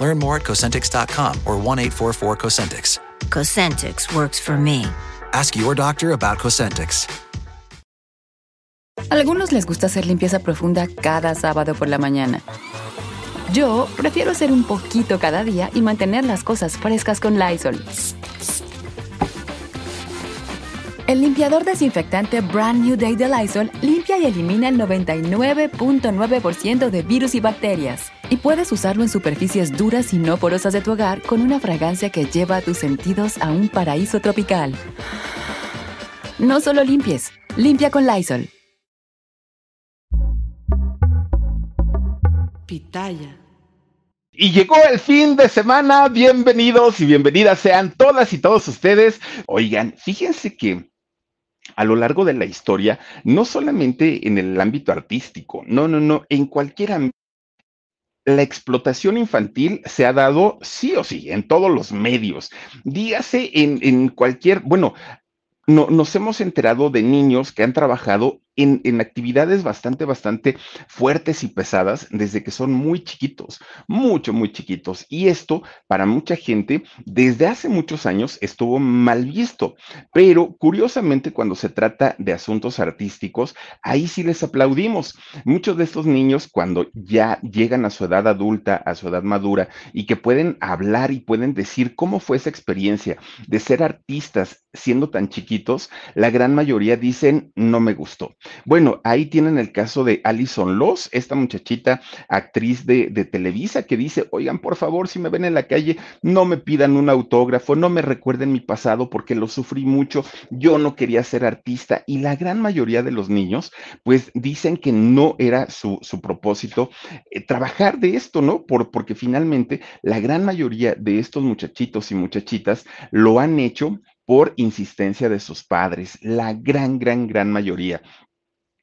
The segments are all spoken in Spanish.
Learn more at Cosentix.com or 1 844 Cosentix. Cosentix works for me. Ask your doctor about Cosentix. Algunos les gusta hacer limpieza profunda cada sábado por la mañana. Yo prefiero hacer un poquito cada día y mantener las cosas frescas con Lysol. El limpiador desinfectante Brand New Day de Lysol limpia y elimina el 99.9% de virus y bacterias. Y puedes usarlo en superficies duras y no porosas de tu hogar con una fragancia que lleva a tus sentidos a un paraíso tropical. No solo limpies, limpia con Lysol. Pitaya. Y llegó el fin de semana. Bienvenidos y bienvenidas sean todas y todos ustedes. Oigan, fíjense que a lo largo de la historia, no solamente en el ámbito artístico, no, no, no, en cualquier ámbito, la explotación infantil se ha dado sí o sí en todos los medios. Dígase en, en cualquier, bueno, no, nos hemos enterado de niños que han trabajado en, actividades bastante, bastante fuertes y pesadas desde que son muy chiquitos, mucho, muy chiquitos. Y esto, para mucha gente, desde hace muchos años estuvo mal visto. Pero curiosamente, cuando se trata de asuntos artísticos, ahí sí les aplaudimos. Muchos de estos niños, cuando ya llegan a su edad adulta, a su edad madura, y que pueden hablar y pueden decir cómo fue esa experiencia de ser artistas siendo tan chiquitos, la gran mayoría dicen, no me gustó. Bueno, ahí tienen el caso de Alison Loss, esta muchachita actriz de, Televisa que dice, oigan, por favor, si me ven en la calle, no me pidan un autógrafo, no me recuerden mi pasado porque lo sufrí mucho, yo no quería ser artista y la gran mayoría de los niños, pues dicen que no era su, propósito eh, trabajar de esto, ¿no? Por, porque finalmente la gran mayoría de estos muchachitos y muchachitas lo han hecho por insistencia de sus padres, la gran, gran, gran mayoría.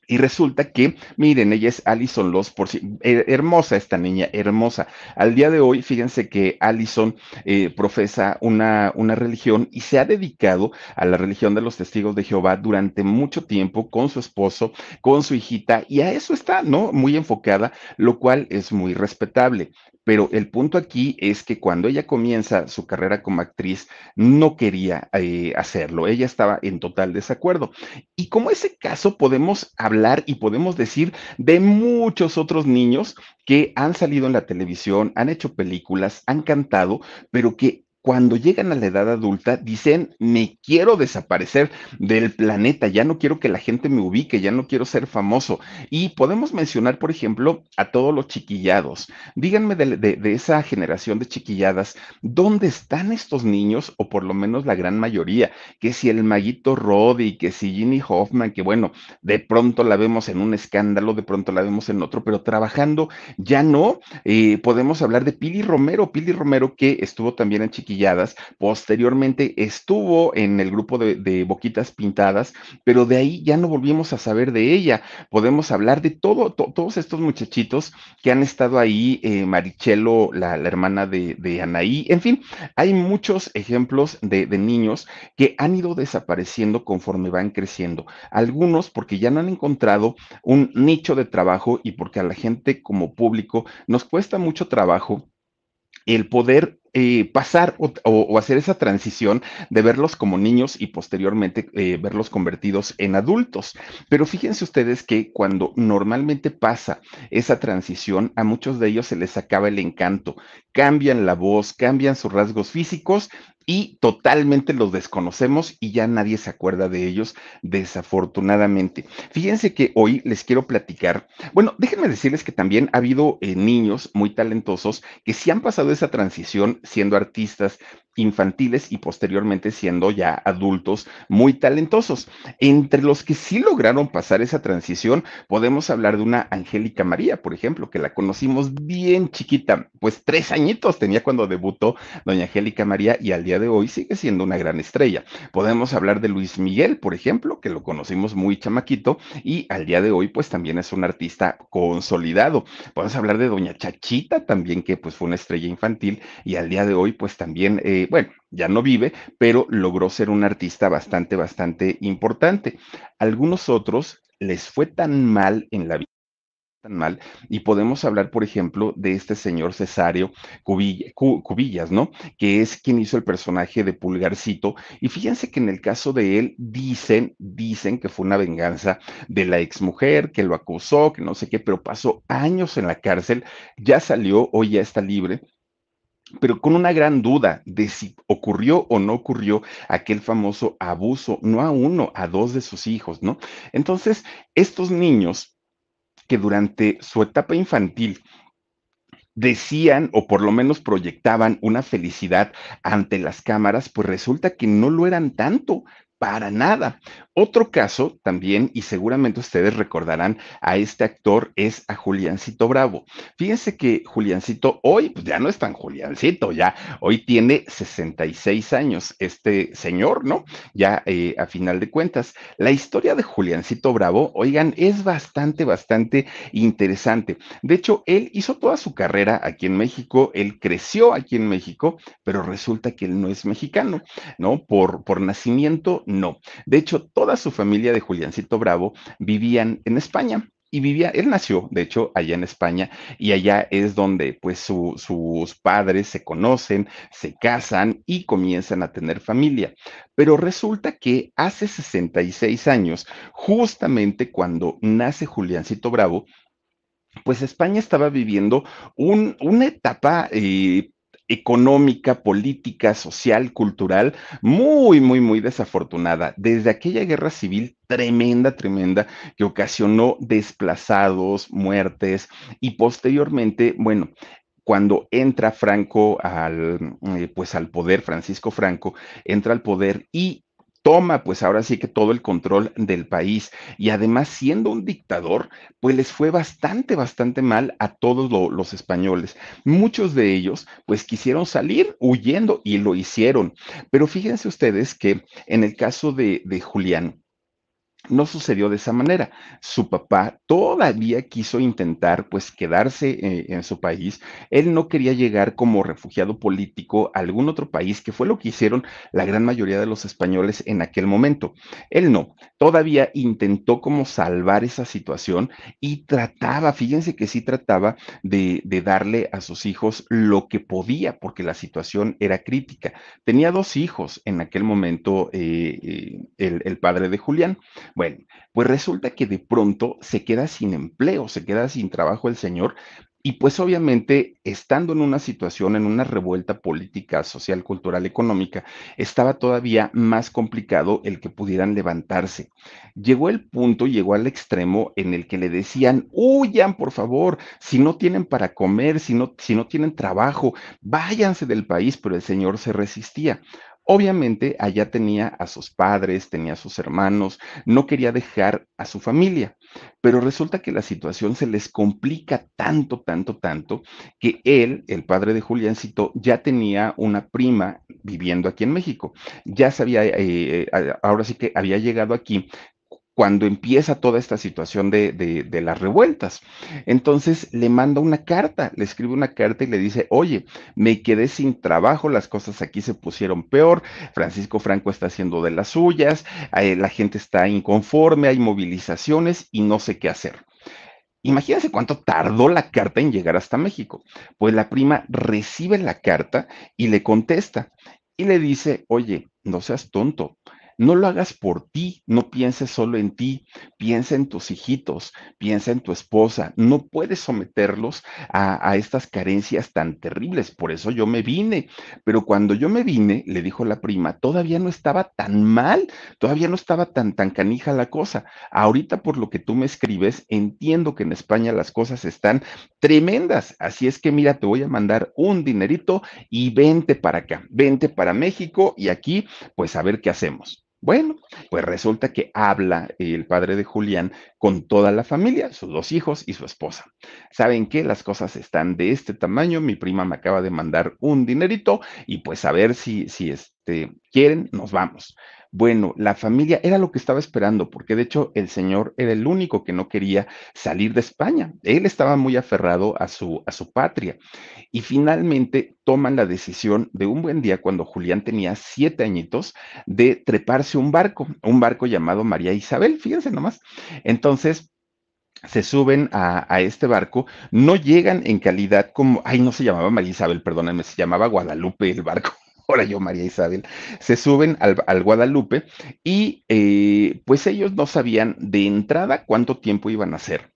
Y resulta que, miren, ella es Alison Loss, por si, hermosa esta niña, hermosa. Al día de hoy, fíjense que Alison eh, profesa una, una religión y se ha dedicado a la religión de los testigos de Jehová durante mucho tiempo con su esposo, con su hijita, y a eso está, ¿no? Muy enfocada, lo cual es muy respetable. Pero el punto aquí es que cuando ella comienza su carrera como actriz, no quería eh, hacerlo. Ella estaba en total desacuerdo. Y como ese caso, podemos hablar y podemos decir de muchos otros niños que han salido en la televisión, han hecho películas, han cantado, pero que cuando llegan a la edad adulta, dicen, me quiero desaparecer del planeta, ya no quiero que la gente me ubique, ya no quiero ser famoso. Y podemos mencionar, por ejemplo, a todos los chiquillados. Díganme de, esa generación de chiquilladas, ¿dónde están estos niños? O por lo menos la gran mayoría, que si el maguito Roddy, que si Ginny Hoffman, que bueno, de pronto la vemos en un escándalo, de pronto la vemos en otro, pero trabajando ya no. Eh, podemos hablar de Pili Romero, Pili Romero que estuvo también en chiquilladas Posteriormente estuvo en el grupo de, Boquitas Pintadas, pero de ahí ya no volvimos a saber de ella. Podemos hablar de todo, to, todos estos muchachitos que han estado ahí, eh, Marichelo, la, hermana de, de, Anaí, en fin, hay muchos ejemplos de, de niños que han ido desapareciendo conforme van creciendo. Algunos porque ya no han encontrado un nicho de trabajo y porque a la gente como público nos cuesta mucho trabajo el poder eh, pasar o, hacer esa transición de verlos como niños y posteriormente eh, verlos convertidos en adultos. Pero fíjense ustedes que cuando normalmente pasa esa transición, a muchos de ellos se les acaba el encanto, cambian la voz, cambian sus rasgos físicos y totalmente los desconocemos y ya nadie se acuerda de ellos, desafortunadamente. Fíjense que hoy les quiero platicar, bueno, déjenme decirles que también ha habido eh, niños muy talentosos que sí han pasado esa transición siendo artistas infantiles y posteriormente siendo ya adultos muy talentosos. Entre los que sí lograron pasar esa transición, podemos hablar de una Angélica María, por ejemplo, que la conocimos bien chiquita, pues tres añitos tenía cuando debutó doña Angélica María y al día de hoy sigue siendo una gran estrella. Podemos hablar de Luis Miguel, por ejemplo, que lo conocimos muy chamaquito y al día de hoy pues también es un artista consolidado. Podemos hablar de doña Chachita también, que pues fue una estrella infantil y al día de hoy pues también, eh, bueno, ya no vive, pero logró ser un artista bastante, bastante importante. Algunos otros les fue tan mal en la vida mal. Y podemos hablar, por ejemplo, de este señor Cesario Cubillas, ¿no? Que es quien hizo el personaje de Pulgarcito. Y fíjense que en el caso de él dicen, dicen que fue una venganza de la exmujer, que lo acusó, que no sé qué, pero pasó años en la cárcel, ya salió, hoy ya está libre pero con una gran duda de si ocurrió o no ocurrió aquel famoso abuso, no a uno, a dos de sus hijos, ¿no? Entonces, estos niños que durante su etapa infantil decían o por lo menos proyectaban una felicidad ante las cámaras, pues resulta que no lo eran tanto, para nada. Otro caso también, y seguramente ustedes recordarán a este actor, es a Juliancito Bravo. Fíjense que Juliancito hoy, pues ya no es tan Juliancito, ya hoy tiene 66 años, este señor, ¿no? Ya eh, a final de cuentas. La historia de Juliancito Bravo, oigan, es bastante, bastante interesante. De hecho, él hizo toda su carrera aquí en México, él creció aquí en México, pero resulta que él no es mexicano, ¿no? Por, por nacimiento, no. De hecho, toda su familia de Juliancito Bravo vivían en España y vivía, él nació, de hecho, allá en España, y allá es donde pues sus padres se conocen, se casan y comienzan a tener familia. Pero resulta que hace 66 años, justamente cuando nace Juliancito Bravo, pues España estaba viviendo una etapa eh, económica, política, social, cultural, muy, muy, muy desafortunada. Desde aquella guerra civil tremenda, tremenda, que ocasionó desplazados, muertes y posteriormente, bueno, cuando entra Franco al, eh, pues al poder, Francisco Franco entra al poder y toma pues ahora sí que todo el control del país y además siendo un dictador, pues les fue bastante, bastante mal a todos los españoles. Muchos de ellos pues quisieron salir huyendo y lo hicieron. Pero fíjense ustedes que en el caso de, de Julián, no sucedió de esa manera. Su papá todavía quiso intentar pues quedarse eh, en su país. Él no quería llegar como refugiado político a algún otro país, que fue lo que hicieron la gran mayoría de los españoles en aquel momento. Él no, todavía intentó como salvar esa situación y trataba, fíjense que sí trataba de, darle a sus hijos lo que podía, porque la situación era crítica. Tenía dos hijos en aquel momento, eh, eh, el, el padre de Julián. Bueno, pues resulta que de pronto se queda sin empleo, se queda sin trabajo el señor y pues obviamente, estando en una situación, en una revuelta política, social, cultural, económica, estaba todavía más complicado el que pudieran levantarse. Llegó el punto, llegó al extremo en el que le decían, huyan, por favor, si no tienen para comer, si no, si no tienen trabajo, váyanse del país, pero el señor se resistía. Obviamente allá tenía a sus padres, tenía a sus hermanos, no quería dejar a su familia, pero resulta que la situación se les complica tanto, tanto, tanto, que él, el padre de Juliancito, ya tenía una prima viviendo aquí en México. Ya sabía, eh, eh, ahora sí que había llegado aquí cuando empieza toda esta situación de, las revueltas. Entonces le manda una carta, le escribe una carta y le dice, oye, me quedé sin trabajo, las cosas aquí se pusieron peor, Francisco Franco está haciendo de las suyas, eh, la gente está inconforme, hay movilizaciones y no sé qué hacer. Imagínense cuánto tardó la carta en llegar hasta México. Pues la prima recibe la carta y le contesta y le dice, oye, no seas tonto, no lo hagas por ti, no pienses solo en ti, piensa en tus hijitos, piensa en tu esposa, no puedes someterlos a, estas carencias tan terribles, por eso yo me vine, pero cuando yo me vine, le dijo la prima, todavía no estaba tan mal, todavía no estaba tan, tan canija la cosa, ahorita por lo que tú me escribes, entiendo que en España las cosas están tremendas, así es que mira, te voy a mandar un dinerito y vente para acá, vente para México y aquí, pues a ver qué hacemos. Bueno, pues resulta que habla el padre de Julián con toda la familia, sus dos hijos y su esposa. ¿Saben qué? Las cosas están de este tamaño. Mi prima me acaba de mandar un dinerito y pues a ver si, si este, quieren, nos vamos. Bueno, la familia era lo que estaba esperando, porque de hecho el señor era el único que no quería salir de España. Él estaba muy aferrado a su, a su patria. Y finalmente toman la decisión de un buen día, cuando Julián tenía siete añitos, de treparse un barco, un barco llamado María Isabel, fíjense nomás. Entonces, se suben a, a, este barco, no llegan en calidad como, ay, no se llamaba María Isabel, perdónenme, se llamaba Guadalupe el barco ahora yo, María Isabel, se suben al, al Guadalupe y eh, pues ellos no sabían de entrada cuánto tiempo iban a hacer.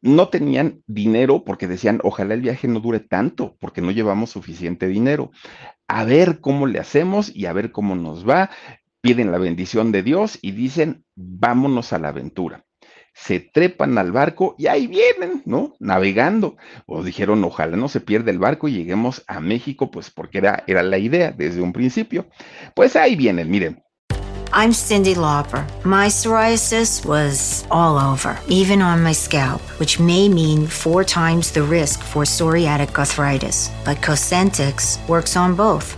No tenían dinero porque decían, ojalá el viaje no dure tanto, porque no llevamos suficiente dinero. A ver cómo le hacemos y a ver cómo nos va. Piden la bendición de Dios y dicen, vámonos a la aventura se trepan al barco y ahí vienen, ¿no? Navegando. O dijeron, ojalá no se pierda el barco y lleguemos a México, pues porque era, la idea desde un principio. Pues ahí vienen, miren. I'm Cindy Lauper. My psoriasis was all over, even on my scalp, which may mean four times the risk for psoriatic arthritis. But Cosentix works on both.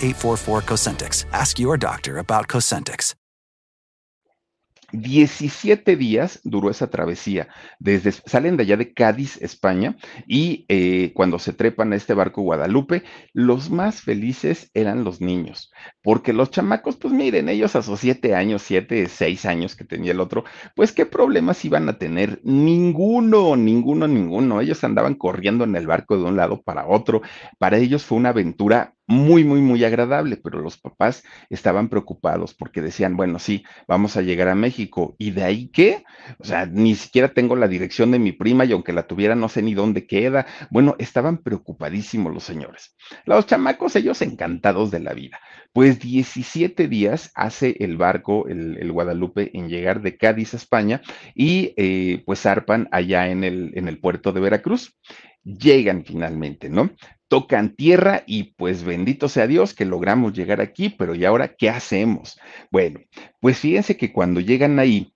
844 Cosentix. Ask your doctor about Cosentix. 17 días duró esa travesía. Desde, salen de allá de Cádiz, España, y eh, cuando se trepan a este barco Guadalupe, los más felices eran los niños, porque los chamacos, pues miren, ellos a sus 7 años, 7, 6 años que tenía el otro, pues qué problemas iban a tener. Ninguno, ninguno, ninguno. Ellos andaban corriendo en el barco de un lado para otro. Para ellos fue una aventura muy, muy, muy agradable, pero los papás estaban preocupados porque decían, bueno, sí, vamos a llegar a México. ¿Y de ahí qué? O sea, ni siquiera tengo la dirección de mi prima y aunque la tuviera, no sé ni dónde queda. Bueno, estaban preocupadísimos los señores. Los chamacos, ellos encantados de la vida. Pues 17 días hace el barco, el, el Guadalupe, en llegar de Cádiz a España y eh, pues zarpan allá en el, en el puerto de Veracruz llegan finalmente, ¿no? Tocan tierra y pues bendito sea Dios que logramos llegar aquí, pero ¿y ahora qué hacemos? Bueno, pues fíjense que cuando llegan ahí,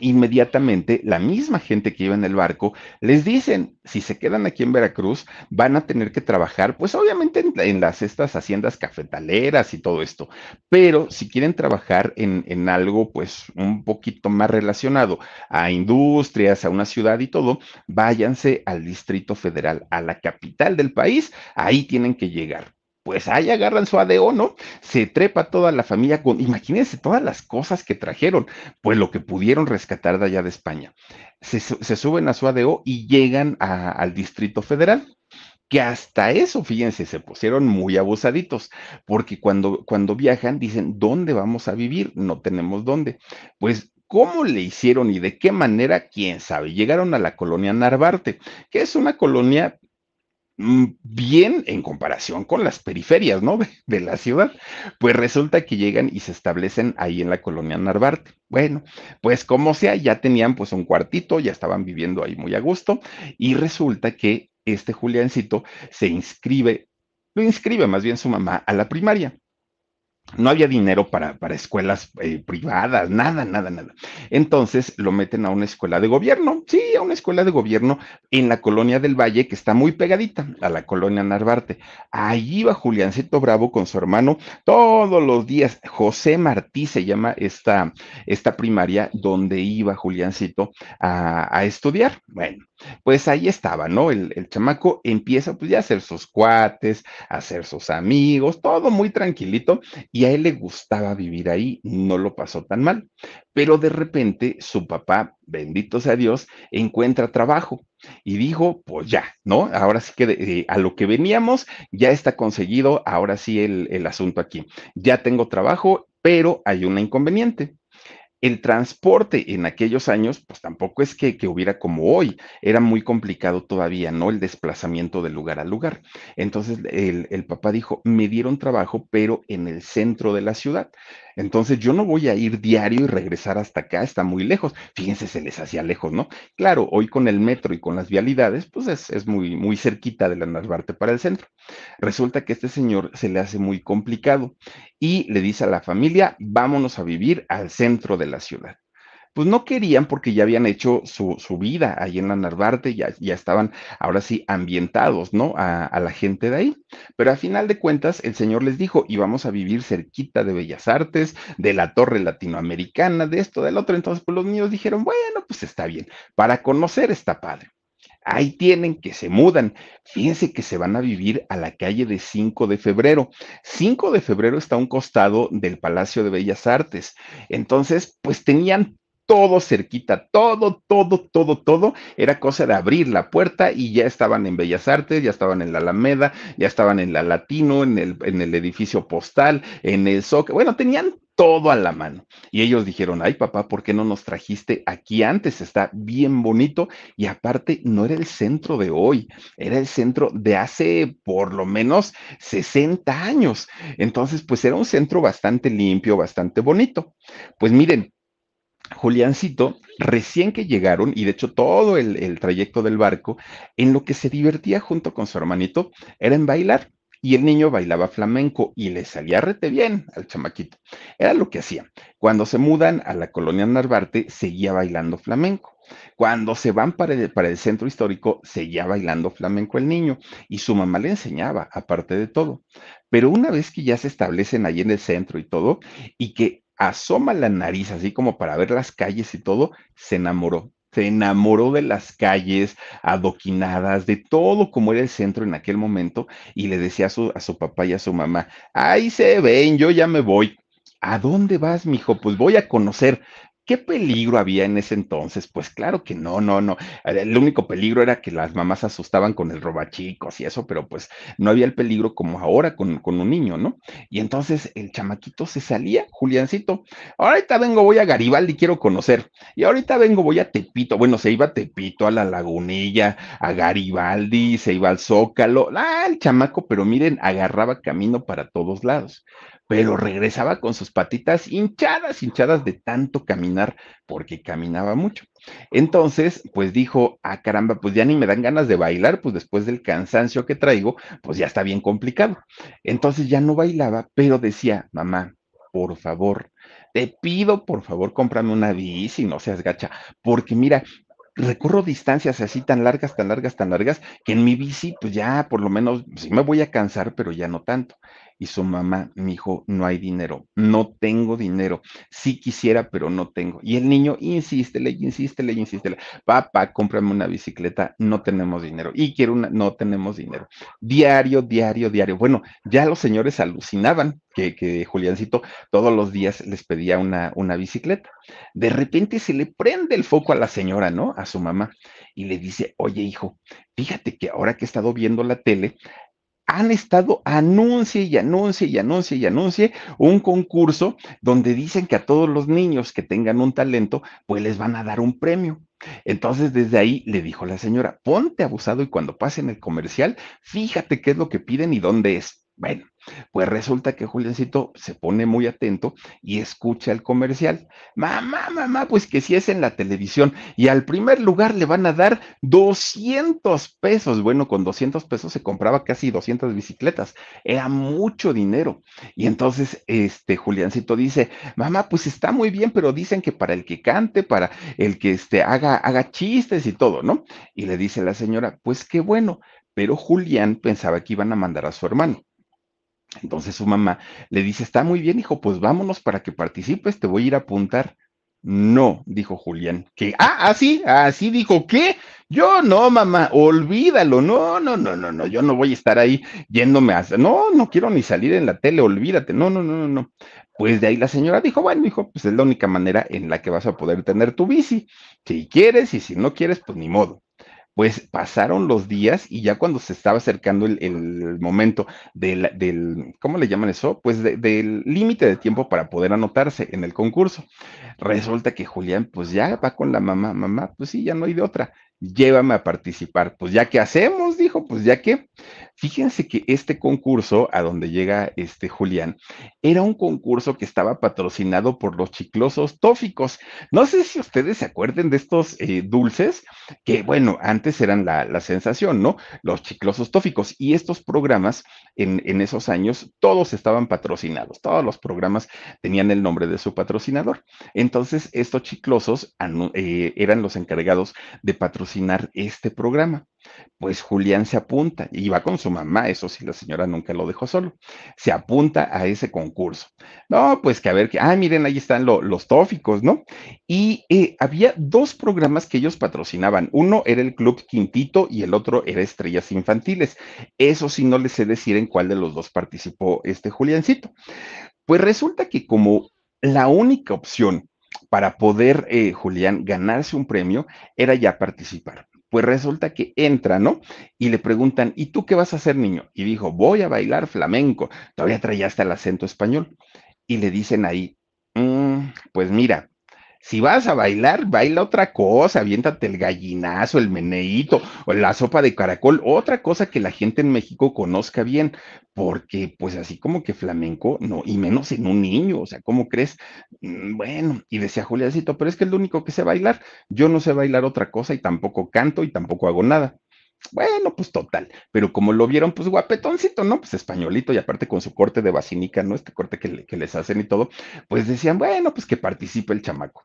inmediatamente la misma gente que iba en el barco les dicen, si se quedan aquí en Veracruz, van a tener que trabajar, pues obviamente en, las estas haciendas cafetaleras y todo esto, pero si quieren trabajar en, en, algo pues un poquito más relacionado a industrias, a una ciudad y todo, váyanse al Distrito Federal, a la capital del país, ahí tienen que llegar pues ahí agarran su ADO, ¿no? Se trepa toda la familia con, imagínense todas las cosas que trajeron, pues lo que pudieron rescatar de allá de España. Se, suben a su ADO y llegan al Distrito Federal que hasta eso, fíjense, se pusieron muy abusaditos, porque cuando, cuando viajan dicen, ¿dónde vamos a vivir? No tenemos dónde. Pues ¿Cómo le hicieron y de qué manera? ¿Quién sabe? Llegaron a la colonia Narvarte, que es una colonia bien en comparación con las periferias, ¿no? De, de, la ciudad. Pues resulta que llegan y se establecen ahí en la colonia Narvarte. Bueno, pues como sea, ya tenían pues un cuartito, ya estaban viviendo ahí muy a gusto y resulta que este Juliancito se inscribe, lo inscribe más bien su mamá a la primaria. No había dinero para, para escuelas eh, privadas, nada, nada, nada. Entonces lo meten a una escuela de gobierno, sí, a una escuela de gobierno en la colonia del Valle, que está muy pegadita a la colonia Narvarte. Ahí iba Juliancito Bravo con su hermano todos los días. José Martí se llama esta, esta primaria donde iba Juliancito a, a estudiar. Bueno, pues ahí estaba, ¿no? El, chamaco empieza pues ya a hacer sus cuates, a hacer sus amigos, todo muy tranquilito y a él le gustaba vivir ahí, no lo pasó tan mal. Pero de repente su papá, bendito sea Dios, encuentra trabajo y dijo, pues ya, ¿no? Ahora sí que eh, a lo que veníamos ya está conseguido, ahora sí el, el asunto aquí. Ya tengo trabajo, pero hay un inconveniente el transporte en aquellos años, pues tampoco es que, que, hubiera como hoy, era muy complicado todavía, ¿no? El desplazamiento de lugar a lugar. Entonces el, el, papá dijo, me dieron trabajo, pero en el centro de la ciudad. Entonces yo no voy a ir diario y regresar hasta acá, está muy lejos. Fíjense, se les hacía lejos, ¿no? Claro, hoy con el metro y con las vialidades, pues es, es muy, muy cerquita de la Narvarte para el centro. Resulta que este señor se le hace muy complicado y le dice a la familia, vámonos a vivir al centro de la ciudad pues no querían porque ya habían hecho su, su vida ahí en la Narvarte, ya, ya estaban ahora sí ambientados, ¿no? A, la gente de ahí. Pero a final de cuentas, el Señor les dijo, íbamos a vivir cerquita de Bellas Artes, de la Torre Latinoamericana, de esto, del otro. Entonces, pues los niños dijeron, bueno, pues está bien, para conocer está padre. Ahí tienen que se mudan. Fíjense que se van a vivir a la calle de 5 de febrero. 5 de febrero está a un costado del Palacio de Bellas Artes. Entonces, pues tenían todo cerquita, todo, todo, todo, todo. Era cosa de abrir la puerta y ya estaban en Bellas Artes, ya estaban en la Alameda, ya estaban en la Latino, en el, en el edificio postal, en el SOC. Bueno, tenían todo a la mano. Y ellos dijeron, ay papá, ¿por qué no nos trajiste aquí antes? Está bien bonito. Y aparte, no era el centro de hoy, era el centro de hace por lo menos 60 años. Entonces, pues era un centro bastante limpio, bastante bonito. Pues miren, Juliancito, recién que llegaron, y de hecho todo el, trayecto del barco, en lo que se divertía junto con su hermanito era en bailar. Y el niño bailaba flamenco y le salía rete bien al chamaquito. Era lo que hacía. Cuando se mudan a la colonia Narvarte, seguía bailando flamenco. Cuando se van para el, para el centro histórico, seguía bailando flamenco el niño y su mamá le enseñaba, aparte de todo. Pero una vez que ya se establecen ahí en el centro y todo, y que asoma la nariz así como para ver las calles y todo, se enamoró. Se enamoró de las calles adoquinadas, de todo como era el centro en aquel momento, y le decía a su, a su papá y a su mamá, ahí se ven, yo ya me voy. ¿A dónde vas, mijo? Pues voy a conocer. ¿Qué peligro había en ese entonces? Pues claro que no, no, no. El único peligro era que las mamás asustaban con el robachicos y eso, pero pues no había el peligro como ahora con, con un niño, ¿no? Y entonces el chamaquito se salía, Juliancito. Ahorita vengo, voy a Garibaldi, quiero conocer. Y ahorita vengo, voy a Tepito. Bueno, se iba a Tepito, a la Lagunilla, a Garibaldi, se iba al Zócalo. Ah, el chamaco, pero miren, agarraba camino para todos lados pero regresaba con sus patitas hinchadas, hinchadas de tanto caminar, porque caminaba mucho. Entonces, pues dijo, ah, caramba, pues ya ni me dan ganas de bailar, pues después del cansancio que traigo, pues ya está bien complicado. Entonces ya no bailaba, pero decía, mamá, por favor, te pido, por favor, cómprame una bici, no seas gacha, porque mira, recorro distancias así tan largas, tan largas, tan largas, que en mi bici, pues ya por lo menos, sí me voy a cansar, pero ya no tanto y su mamá, mi hijo, no hay dinero, no tengo dinero, sí quisiera, pero no tengo. Y el niño, insístele, insístele, insístele, papá, cómprame una bicicleta, no tenemos dinero. Y quiero una, no tenemos dinero. Diario, diario, diario. Bueno, ya los señores alucinaban que, que Juliancito todos los días les pedía una, una bicicleta. De repente se le prende el foco a la señora, ¿no? A su mamá. Y le dice, oye hijo, fíjate que ahora que he estado viendo la tele, han estado anuncie y anuncie y anuncie y anuncie un concurso donde dicen que a todos los niños que tengan un talento, pues les van a dar un premio. Entonces, desde ahí le dijo la señora, ponte abusado y cuando pasen el comercial, fíjate qué es lo que piden y dónde es. Bueno, Pues resulta que Juliancito se pone muy atento y escucha el comercial. Mamá, mamá, pues que si es en la televisión y al primer lugar le van a dar 200 pesos. Bueno, con 200 pesos se compraba casi 200 bicicletas. Era mucho dinero. Y entonces, este, Juliancito dice, mamá, pues está muy bien, pero dicen que para el que cante, para el que este, haga chistes y todo, ¿no? Y le dice la señora, pues qué bueno, pero Julián pensaba que iban a mandar a su hermano. Entonces su mamá le dice, está muy bien, hijo, pues vámonos para que participes, te voy a ir a apuntar. No, dijo Julián, que, ah, así, así dijo, ¿qué? Yo no, mamá, olvídalo, no, no, no, no, no, yo no voy a estar ahí yéndome a, no, no quiero ni salir en la tele, olvídate, no, no, no, no, no. Pues de ahí la señora dijo, bueno, hijo, pues es la única manera en la que vas a poder tener tu bici, si quieres y si no quieres, pues ni modo pues pasaron los días y ya cuando se estaba acercando el, momento del, del, ¿cómo le llaman eso? Pues del límite de tiempo para poder anotarse en el concurso. Resulta que Julián, pues ya va con la mamá, mamá, pues sí, ya no hay de otra llévame a participar. Pues ya que hacemos, dijo, pues ya que. Fíjense que este concurso a donde llega este Julián era un concurso que estaba patrocinado por los chiclosos tóficos. No sé si ustedes se acuerden de estos eh, dulces que, bueno, antes eran la, sensación, ¿no? Los chiclosos tóficos. Y estos programas en, en, esos años, todos estaban patrocinados. Todos los programas tenían el nombre de su patrocinador. Entonces, estos chiclosos eh, eran los encargados de patrocinar este programa. Pues Julián se apunta y va con su mamá, eso sí, la señora nunca lo dejó solo. Se apunta a ese concurso. No, pues que a ver, que, ah, miren, ahí están los tóficos, ¿no? Y eh, había dos programas que ellos patrocinaban. Uno era el Club Quintito y el otro era Estrellas Infantiles. Eso sí, no les sé decir en cuál de los dos participó este Juliancito. Pues resulta que como la única opción para poder, eh, Julián, ganarse un premio, era ya participar. Pues resulta que entra, ¿no? Y le preguntan, ¿y tú qué vas a hacer, niño? Y dijo, voy a bailar flamenco. Todavía traía hasta el acento español. Y le dicen ahí, mm, pues mira, si vas a bailar, baila otra cosa, aviéntate el gallinazo, el meneíto o la sopa de caracol, otra cosa que la gente en México conozca bien, porque pues así como que flamenco, no, y menos en un niño, o sea, ¿cómo crees? Mm, bueno, y decía Juliáncito, pero es que es lo único que sé bailar, yo no sé bailar otra cosa y tampoco canto y tampoco hago nada. Bueno, pues total, pero como lo vieron, pues guapetoncito, ¿no? Pues españolito y aparte con su corte de basinica, ¿no? Este corte que, que les hacen y todo, pues decían, bueno, pues que participe el chamaco.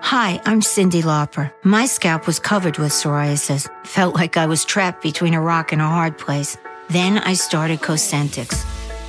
Hi, I'm Cindy Lauper. My scalp was covered with psoriasis. Felt like I was trapped between a rock and a hard place. Then I started Cosentix.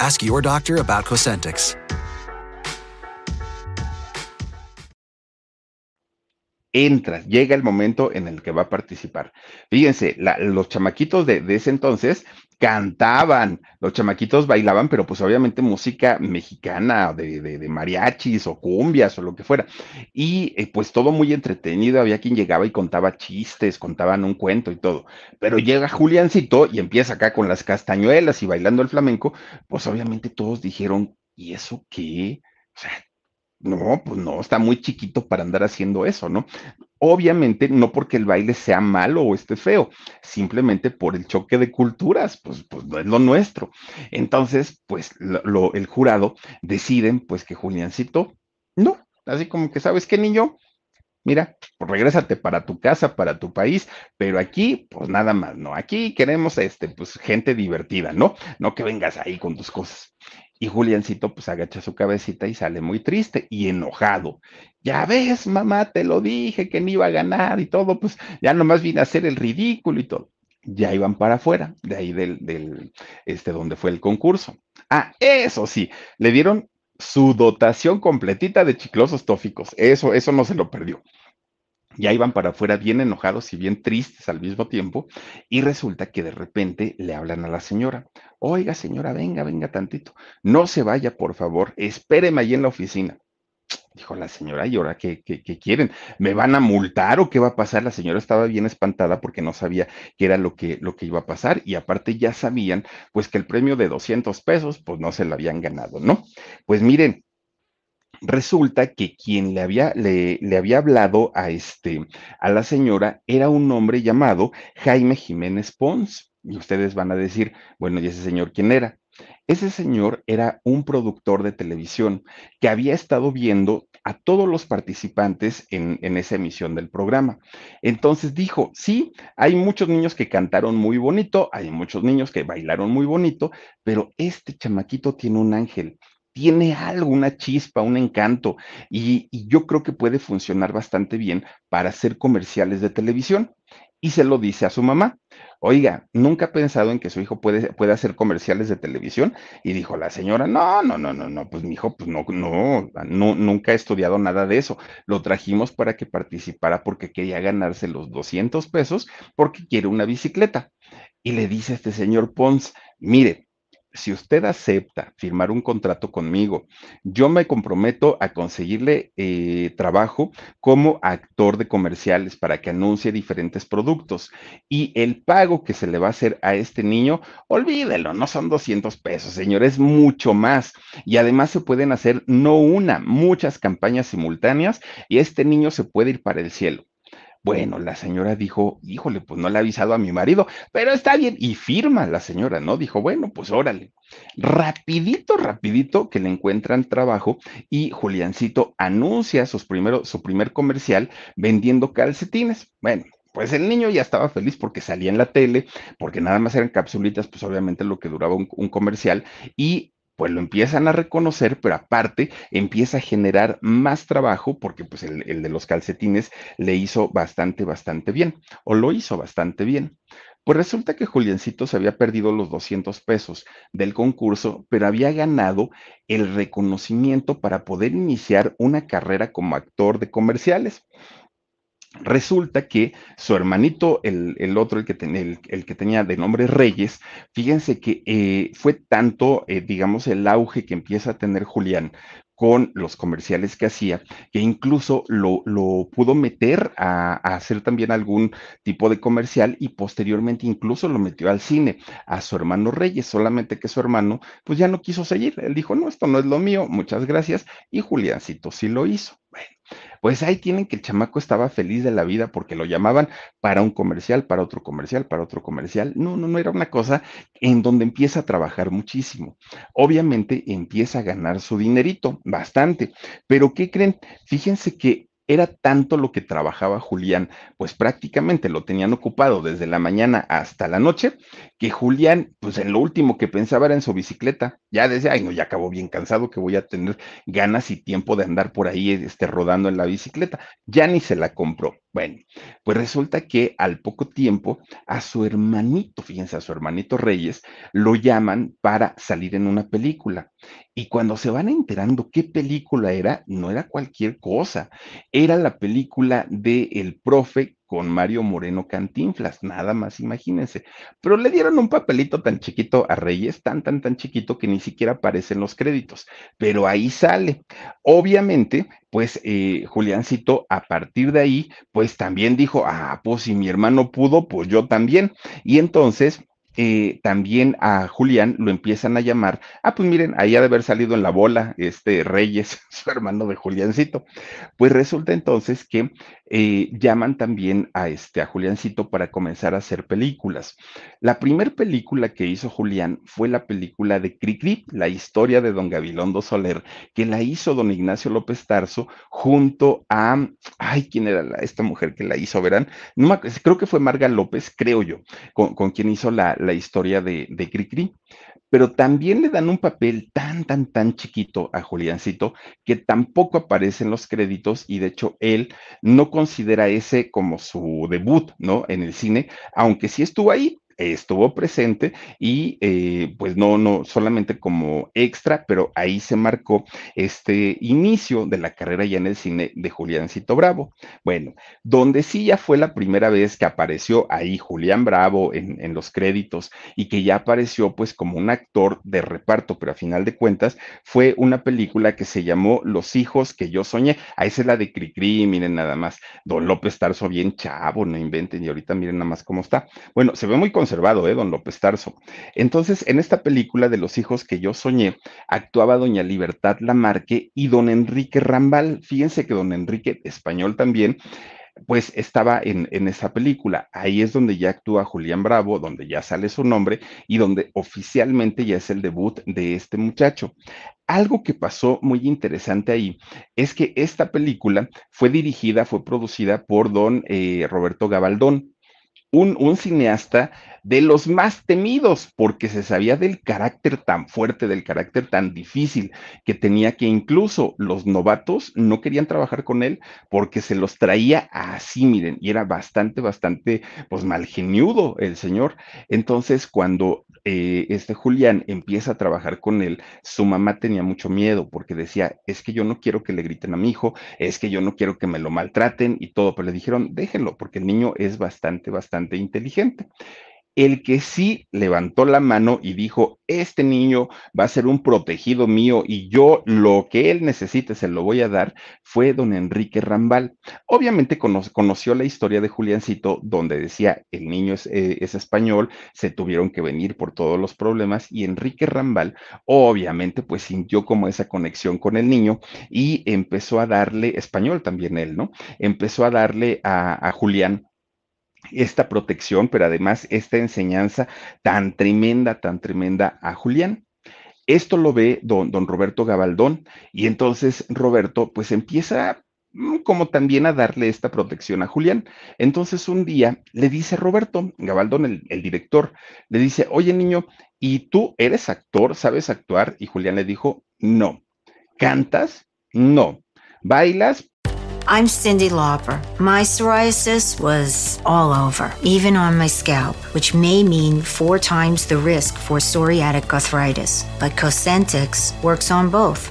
Ask your doctor about Cosentix. Entras, llega el momento en el que va a participar. Fíjense, la, los chamaquitos de, ese entonces cantaban, los chamaquitos bailaban, pero pues obviamente música mexicana, de, de, mariachis o cumbias o lo que fuera. Y eh, pues todo muy entretenido, había quien llegaba y contaba chistes, contaban un cuento y todo. Pero llega Juliancito y empieza acá con las castañuelas y bailando el flamenco, pues obviamente todos dijeron, ¿y eso qué? O sea, no, pues no, está muy chiquito para andar haciendo eso, ¿no? Obviamente no porque el baile sea malo o esté feo, simplemente por el choque de culturas, pues, pues no es lo nuestro. Entonces, pues lo, el jurado deciden pues que Juliancito, no, así como que, ¿sabes qué, niño? Mira, pues regrésate para tu casa, para tu país, pero aquí, pues nada más, ¿no? Aquí queremos, este, pues gente divertida, ¿no? No que vengas ahí con tus cosas. Y Juliancito pues agacha su cabecita y sale muy triste y enojado. Ya ves, mamá, te lo dije que no iba a ganar y todo, pues ya nomás vine a hacer el ridículo y todo. Ya iban para afuera, de ahí del, del, este, donde fue el concurso. Ah, eso sí, le dieron su dotación completita de chiclosos tóficos. Eso, eso no se lo perdió. Ya iban para afuera bien enojados y bien tristes al mismo tiempo, y resulta que de repente le hablan a la señora, oiga señora, venga, venga tantito, no se vaya, por favor, espéreme ahí en la oficina. Dijo la señora, ¿y ahora qué, qué, qué, quieren? ¿Me van a multar o qué va a pasar? La señora estaba bien espantada porque no sabía qué era lo que, lo que iba a pasar y aparte ya sabían pues que el premio de 200 pesos pues no se lo habían ganado, ¿no? Pues miren, resulta que quien le había, le, le, había hablado a, este, a la señora era un hombre llamado Jaime Jiménez Pons. Y ustedes van a decir, bueno, ¿y ese señor quién era? Ese señor era un productor de televisión que había estado viendo a todos los participantes en, en, esa emisión del programa. Entonces dijo, sí, hay muchos niños que cantaron muy bonito, hay muchos niños que bailaron muy bonito, pero este chamaquito tiene un ángel tiene algo, una chispa, un encanto, y, yo creo que puede funcionar bastante bien para hacer comerciales de televisión. Y se lo dice a su mamá. Oiga, nunca ha pensado en que su hijo puede, puede hacer comerciales de televisión. Y dijo la señora, no, no, no, no, no, pues mi hijo, pues no, no, no, nunca ha estudiado nada de eso. Lo trajimos para que participara porque quería ganarse los 200 pesos porque quiere una bicicleta. Y le dice a este señor Pons, mire, si usted acepta firmar un contrato conmigo, yo me comprometo a conseguirle eh, trabajo como actor de comerciales para que anuncie diferentes productos. Y el pago que se le va a hacer a este niño, olvídelo, no son 200 pesos, señor, es mucho más. Y además se pueden hacer no una, muchas campañas simultáneas y este niño se puede ir para el cielo. Bueno, la señora dijo, híjole, pues no le ha avisado a mi marido, pero está bien. Y firma la señora, ¿no? Dijo, bueno, pues órale. Rapidito, rapidito que le encuentran trabajo y Juliancito anuncia su primer comercial vendiendo calcetines. Bueno, pues el niño ya estaba feliz porque salía en la tele, porque nada más eran capsulitas, pues obviamente lo que duraba un comercial, y pues lo empiezan a reconocer, pero aparte empieza a generar más trabajo porque pues el, de los calcetines le hizo bastante, bastante bien, o lo hizo bastante bien. Pues resulta que Juliancito se había perdido los 200 pesos del concurso, pero había ganado el reconocimiento para poder iniciar una carrera como actor de comerciales. Resulta que su hermanito, el, otro, el que, el, que tenía de nombre Reyes, fíjense que eh, fue tanto, eh, digamos, el auge que empieza a tener Julián con los comerciales que hacía, que incluso lo, lo pudo meter a, a, hacer también algún tipo de comercial y posteriormente incluso lo metió al cine a su hermano Reyes, solamente que su hermano pues ya no quiso seguir. Él dijo, no, esto no es lo mío, muchas gracias, y Juliancito sí lo hizo. Bueno, pues ahí tienen que el chamaco estaba feliz de la vida porque lo llamaban para un comercial, para otro comercial, para otro comercial. No, no, no era una cosa en donde empieza a trabajar muchísimo. Obviamente empieza a ganar su dinerito, bastante. Pero ¿qué creen? Fíjense que era tanto lo que trabajaba Julián, pues prácticamente lo tenían ocupado desde la mañana hasta la noche, que Julián, pues en lo último que pensaba era en su bicicleta. Ya decía, ay, no, ya acabo bien cansado que voy a tener ganas y tiempo de andar por ahí este, rodando en la bicicleta. Ya ni se la compró. Bueno, pues resulta que al poco tiempo a su hermanito, fíjense, a su hermanito Reyes, lo llaman para salir en una película. Y cuando se van enterando qué película era, no era cualquier cosa, era la película de El profe con Mario Moreno Cantinflas, nada más imagínense. Pero le dieron un papelito tan chiquito a Reyes, tan, tan, tan chiquito que ni siquiera aparecen los créditos, pero ahí sale. Obviamente, pues eh, Juliancito a partir de ahí, pues también dijo, ah, pues si mi hermano pudo, pues yo también. Y entonces eh, también a Julián lo empiezan a llamar, ah, pues miren, ahí ha de haber salido en la bola este Reyes, su hermano de Juliancito. Pues resulta entonces que eh, llaman también a, este, a Juliancito para comenzar a hacer películas. La primera película que hizo Julián fue la película de Cricri, la historia de don Gabilondo Soler, que la hizo don Ignacio López Tarso junto a, ay, ¿quién era la, esta mujer que la hizo? Verán, no me, creo que fue Marga López, creo yo, con, con quien hizo la, la historia de, de Cricri pero también le dan un papel tan, tan, tan chiquito a Juliancito que tampoco aparece en los créditos y de hecho él no considera ese como su debut, ¿no? En el cine, aunque sí estuvo ahí, estuvo presente y eh, pues no, no, solamente como extra, pero ahí se marcó este inicio de la carrera ya en el cine de Juliáncito Bravo. Bueno, donde sí ya fue la primera vez que apareció ahí Julián Bravo en, en los créditos y que ya apareció pues como un actor de reparto, pero a final de cuentas fue una película que se llamó Los hijos que yo soñé. Ahí es la de Cricri, miren nada más, Don López Tarso bien chavo, no inventen, y ahorita miren nada más cómo está. Bueno, se ve muy ¿eh? Don López Tarso. Entonces, en esta película de Los hijos que yo soñé, actuaba doña Libertad Lamarque y don Enrique Rambal. Fíjense que don Enrique, español también, pues estaba en, en, esa película. Ahí es donde ya actúa Julián Bravo, donde ya sale su nombre y donde oficialmente ya es el debut de este muchacho. Algo que pasó muy interesante ahí es que esta película fue dirigida, fue producida por don eh, Roberto Gabaldón un, cineasta de los más temidos, porque se sabía del carácter tan fuerte, del carácter tan difícil que tenía que incluso los novatos no querían trabajar con él porque se los traía así, miren, y era bastante, bastante, pues malgeniudo el señor. Entonces, cuando eh, este Julián empieza a trabajar con él, su mamá tenía mucho miedo porque decía, es que yo no quiero que le griten a mi hijo, es que yo no quiero que me lo maltraten y todo, pero le dijeron, déjenlo, porque el niño es bastante, bastante inteligente. El que sí levantó la mano y dijo, este niño va a ser un protegido mío y yo lo que él necesite se lo voy a dar, fue don Enrique Rambal. Obviamente conoció la historia de Juliancito, donde decía, el niño es, eh, es, español, se tuvieron que venir por todos los problemas y Enrique Rambal, obviamente, pues sintió como esa conexión con el niño y empezó a darle, español también él, ¿no? Empezó a darle a Julián esta protección, pero además esta enseñanza tan tremenda, tan tremenda a Julián. Esto lo ve don, don Roberto Gabaldón y entonces Roberto pues empieza mm, como también a darle esta protección a Julián. Entonces un día le dice Roberto, Gabaldón, el, el, director, le dice, oye niño, ¿y tú eres actor? ¿Sabes actuar? Y Julián le dijo, no. ¿Cantas? No. ¿Bailas? I'm Cindy Lauper. My psoriasis was all over, even on my scalp, which may mean four times the risk for psoriatic arthritis. But Cosentix works on both.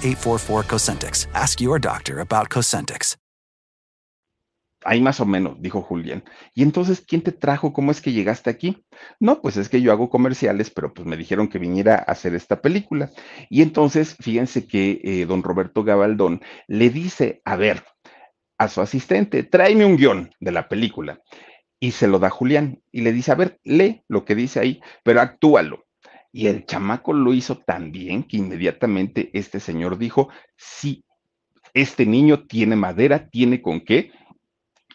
844 Cosentix. Ask your doctor about Cosentix. Ahí más o menos, dijo Julián. Y entonces, ¿quién te trajo? ¿Cómo es que llegaste aquí? No, pues es que yo hago comerciales, pero pues me dijeron que viniera a hacer esta película. Y entonces, fíjense que eh, don Roberto Gabaldón le dice, a ver, a su asistente, tráeme un guion de la película. Y se lo da Julián y le dice, a ver, lee lo que dice ahí, pero actúalo. Y el chamaco lo hizo tan bien que inmediatamente este señor dijo, sí, este niño tiene madera, tiene con qué,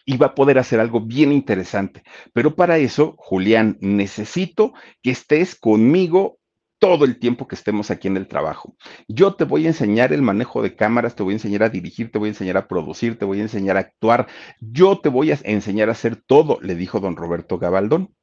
y va a poder hacer algo bien interesante. Pero para eso, Julián, necesito que estés conmigo todo el tiempo que estemos aquí en el trabajo. Yo te voy a enseñar el manejo de cámaras, te voy a enseñar a dirigir, te voy a enseñar a producir, te voy a enseñar a actuar, yo te voy a enseñar a hacer todo, le dijo don Roberto Gabaldón.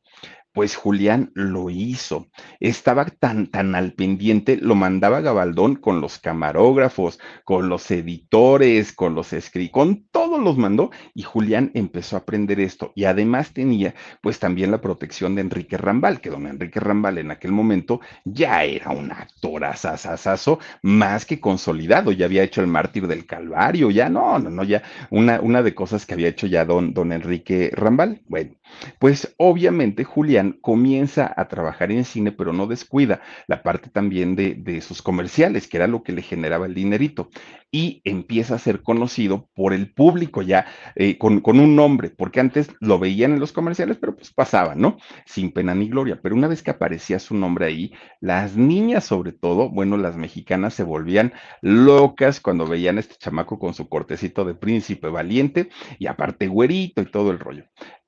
Pues Julián lo hizo. Estaba tan, tan al pendiente, lo mandaba Gabaldón con los camarógrafos, con los editores, con los escritores, con todos los mandó y Julián empezó a aprender esto. Y además tenía pues también la protección de Enrique Rambal, que don Enrique Rambal en aquel momento ya era un actor asasasazo más que consolidado, ya había hecho el mártir del Calvario, ya no, no, no, ya una, una de cosas que había hecho ya don, don Enrique Rambal. Bueno, pues obviamente Julián comienza a trabajar en cine, pero no descuida la parte también de, de, sus comerciales, que era lo que le generaba el dinerito. Y empieza a ser conocido por el público ya eh, con, un nombre, porque antes lo veían en los comerciales, pero pues pasaba, ¿no? Sin pena ni gloria. Pero una vez que aparecía su nombre ahí, las niñas sobre todo, bueno, las mexicanas se volvían locas cuando veían a este chamaco con su cortecito de príncipe valiente y aparte güerito y todo el rollo.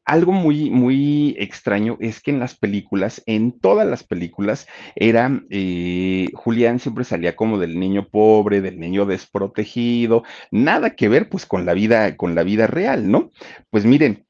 Algo muy, muy extraño es que en las películas, en todas las películas, era eh, Julián siempre salía como del niño pobre, del niño desprotegido, nada que ver pues con la vida, con la vida real, ¿no? Pues miren,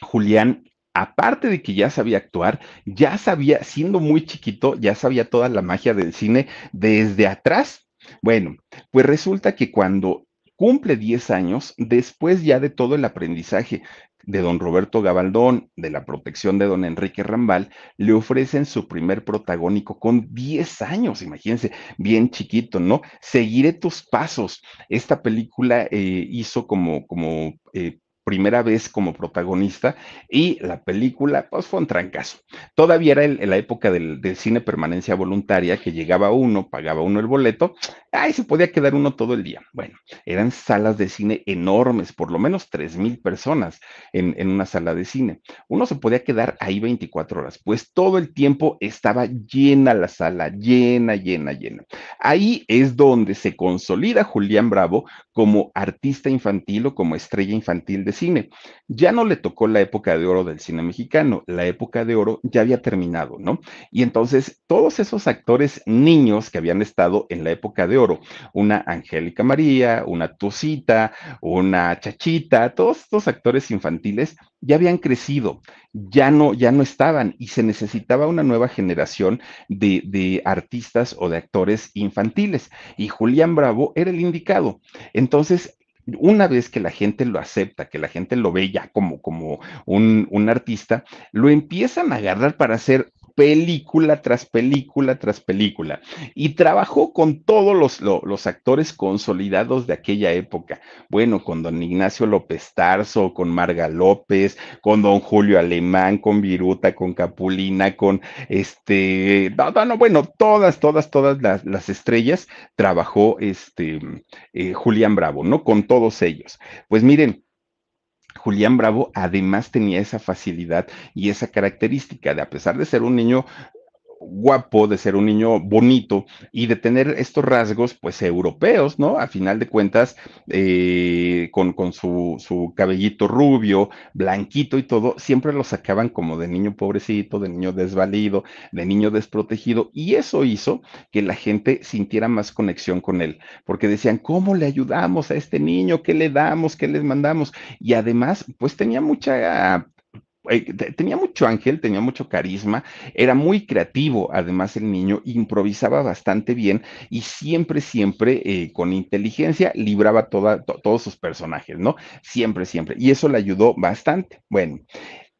Julián aparte de que ya sabía actuar, ya sabía, siendo muy chiquito, ya sabía toda la magia del cine desde atrás. Bueno, pues resulta que cuando cumple 10 años, después ya de todo el aprendizaje de don Roberto Gabaldón, de la protección de don Enrique Rambal, le ofrecen su primer protagónico con 10 años, imagínense, bien chiquito, ¿no? Seguiré tus pasos. Esta película eh, hizo como, como eh, primera vez como protagonista y la película pues fue un trancazo. Todavía era en la época del, cine permanencia voluntaria que llegaba uno, pagaba uno el boleto, ahí se podía quedar uno todo el día. Bueno, eran salas de cine enormes, por lo menos tres mil personas en, en una sala de cine. Uno se podía quedar ahí 24 horas, pues todo el tiempo estaba llena la sala, llena, llena, llena. Ahí es donde se consolida Julián Bravo como artista infantil o como estrella infantil de cine. Ya no le tocó la época de oro del cine mexicano, la época de oro ya había terminado, ¿no? Y entonces todos esos actores niños que habían estado en la época de oro, una Angélica María, una Tosita, una Chachita, todos estos actores infantiles ya habían crecido, ya no, ya no estaban y se necesitaba una nueva generación de, de, artistas o de actores infantiles. Y Julián Bravo era el indicado. Entonces, una vez que la gente lo acepta, que la gente lo ve ya como, como un, un artista, lo empiezan a agarrar para hacer película tras película tras película y trabajó con todos los, los, los, actores consolidados de aquella época. Bueno, con don Ignacio López Tarso, con Marga López, con don Julio Alemán, con Viruta, con Capulina, con este, no, no, no bueno, todas, todas, todas las, las estrellas trabajó este eh, Julián Bravo, ¿no? Con todos ellos. Pues miren, Julián Bravo además tenía esa facilidad y esa característica de, a pesar de ser un niño guapo, de ser un niño bonito y de tener estos rasgos, pues, europeos, ¿no? A final de cuentas, eh, con, con su, su, cabellito rubio, blanquito y todo, siempre lo sacaban como de niño pobrecito, de niño desvalido, de niño desprotegido, y eso hizo que la gente sintiera más conexión con él, porque decían, ¿cómo le ayudamos a este niño? ¿Qué le damos? ¿Qué les mandamos? Y además, pues tenía mucha tenía mucho ángel, tenía mucho carisma, era muy creativo, además el niño improvisaba bastante bien y siempre, siempre eh, con inteligencia libraba toda, to, todos sus personajes, ¿no? Siempre, siempre. Y eso le ayudó bastante. Bueno,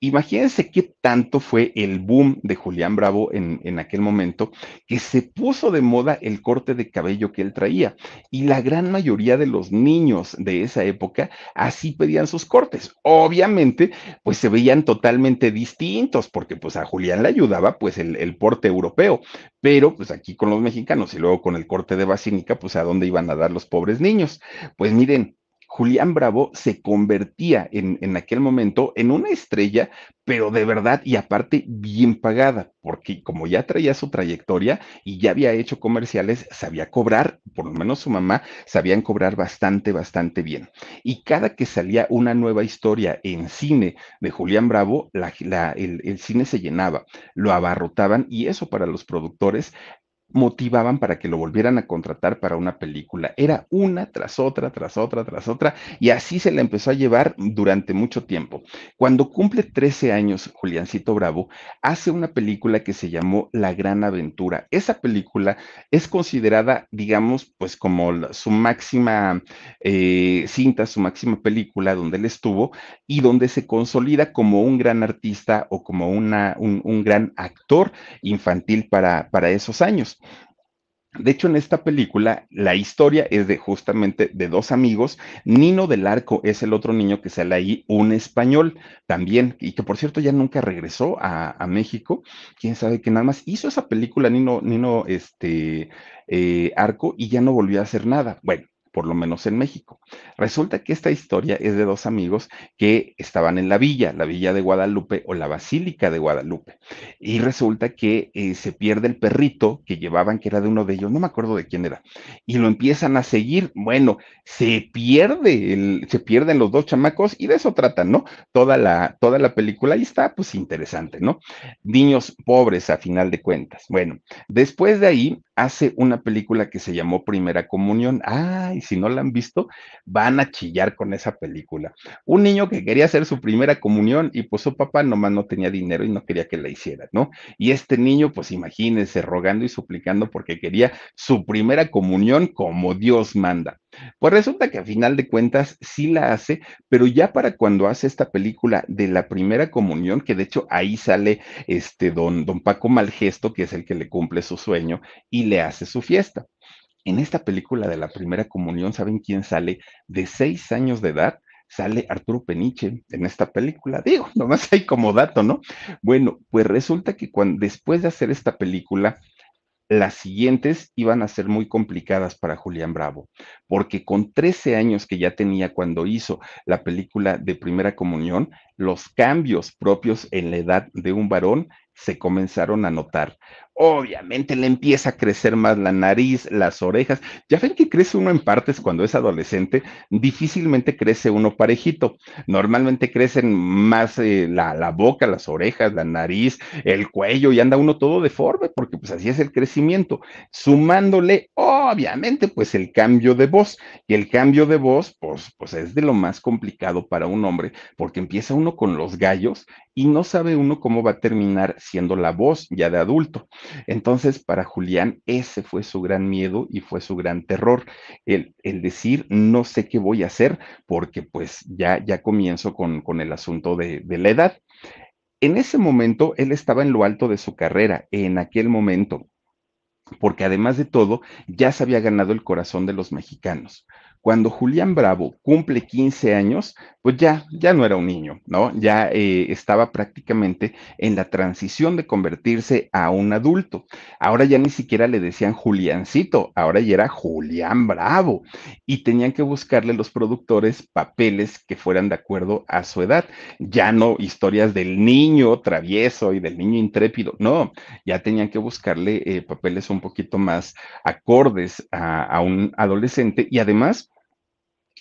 Imagínense qué tanto fue el boom de Julián Bravo en, en, aquel momento que se puso de moda el corte de cabello que él traía. Y la gran mayoría de los niños de esa época así pedían sus cortes. Obviamente, pues se veían totalmente distintos porque pues a Julián le ayudaba pues el, el porte europeo. Pero pues aquí con los mexicanos y luego con el corte de basínica, pues a dónde iban a dar los pobres niños. Pues miren, Julián Bravo se convertía en, en, aquel momento en una estrella, pero de verdad y aparte bien pagada, porque como ya traía su trayectoria y ya había hecho comerciales, sabía cobrar, por lo menos su mamá, sabían cobrar bastante, bastante bien. Y cada que salía una nueva historia en cine de Julián Bravo, el cine se llenaba, lo abarrotaban y eso para los productores motivaban para que lo volvieran a contratar para una película. Era una tras otra, tras otra, tras otra, y así se la empezó a llevar durante mucho tiempo. Cuando cumple 13 años, Juliancito Bravo hace una película que se llamó La Gran Aventura. Esa película es considerada, digamos, pues como su máxima eh, cinta, su máxima película donde él estuvo y donde se consolida como un gran artista o como una, un, un gran actor infantil para, para esos años. De hecho, en esta película, la historia es de justamente de dos amigos. Nino del Arco es el otro niño que sale ahí, un español también, y que por cierto ya nunca regresó a, México. Quién sabe que nada más hizo esa película Nino, Nino este, eh, Arco y ya no volvió a hacer nada. Bueno, por lo menos en México. Resulta que esta historia es de dos amigos que estaban en la villa, la villa de Guadalupe o la Basílica de Guadalupe. Y resulta que eh, se pierde el perrito que llevaban, que era de uno de ellos, no me acuerdo de quién era, y lo empiezan a seguir. Bueno, se pierde, se pierden los dos chamacos y de eso tratan, ¿no? Toda la, toda la película y está pues interesante, ¿no? Niños pobres a final de cuentas. Bueno, después de ahí hace una película que se llamó Primera Comunión. Ay, si no la han visto, van a chillar con esa película. Un niño que quería hacer su primera comunión y pues su papá nomás no tenía dinero y no quería que la hiciera, ¿no? Y este niño, pues imagínense, rogando y suplicando porque quería su primera comunión como Dios manda. Pues resulta que a final de cuentas sí la hace, pero ya para cuando hace esta película de la primera comunión, que de hecho ahí sale este don, don Paco Malgesto, que es el que le cumple su sueño y le hace su fiesta. En esta película de la primera comunión, ¿saben quién sale? De seis años de edad, sale Arturo Peniche en esta película. Digo, nomás hay como dato, ¿no? Bueno, pues resulta que cuando, después de hacer esta película, las siguientes iban a ser muy complicadas para Julián Bravo, porque con 13 años que ya tenía cuando hizo la película de Primera Comunión, los cambios propios en la edad de un varón se comenzaron a notar. Obviamente le empieza a crecer más la nariz, las orejas. Ya ven que crece uno en partes cuando es adolescente, difícilmente crece uno parejito. Normalmente crecen más eh, la, la, boca, las orejas, la nariz, el cuello y anda uno todo deforme porque pues así es el crecimiento. Sumándole, obviamente, pues el cambio de voz. Y el cambio de voz, pues, pues es de lo más complicado para un hombre porque empieza uno con los gallos y no sabe uno cómo va a terminar siendo la voz ya de adulto. Entonces, para Julián, ese fue su gran miedo y fue su gran terror, el, el decir, no sé qué voy a hacer porque pues ya, ya comienzo con, con el asunto de, de la edad. En ese momento, él estaba en lo alto de su carrera, en aquel momento, porque además de todo, ya se había ganado el corazón de los mexicanos cuando Julián Bravo cumple 15 años, pues ya, ya no era un niño, ¿no? Ya eh, estaba prácticamente en la transición de convertirse a un adulto. Ahora ya ni siquiera le decían Juliancito, ahora ya era Julián Bravo. Y tenían que buscarle los productores papeles que fueran de acuerdo a su edad. Ya no historias del niño travieso y del niño intrépido, no, ya tenían que buscarle eh, papeles un poquito más acordes a, a un adolescente y además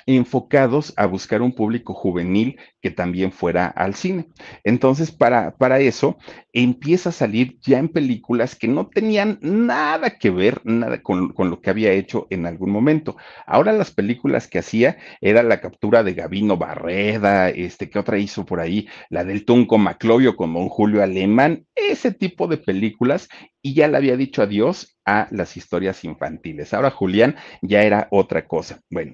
enfocados a buscar un público juvenil que también fuera al cine. Entonces, para, para eso, empieza a salir ya en películas que no tenían nada que ver nada con, con, lo que había hecho en algún momento. Ahora las películas que hacía era la captura de Gavino Barreda, este, ¿qué otra hizo por ahí? La del Tunco Maclovio con Don Julio Alemán, ese tipo de películas, y ya le había dicho adiós a las historias infantiles. Ahora Julián ya era otra cosa. Bueno.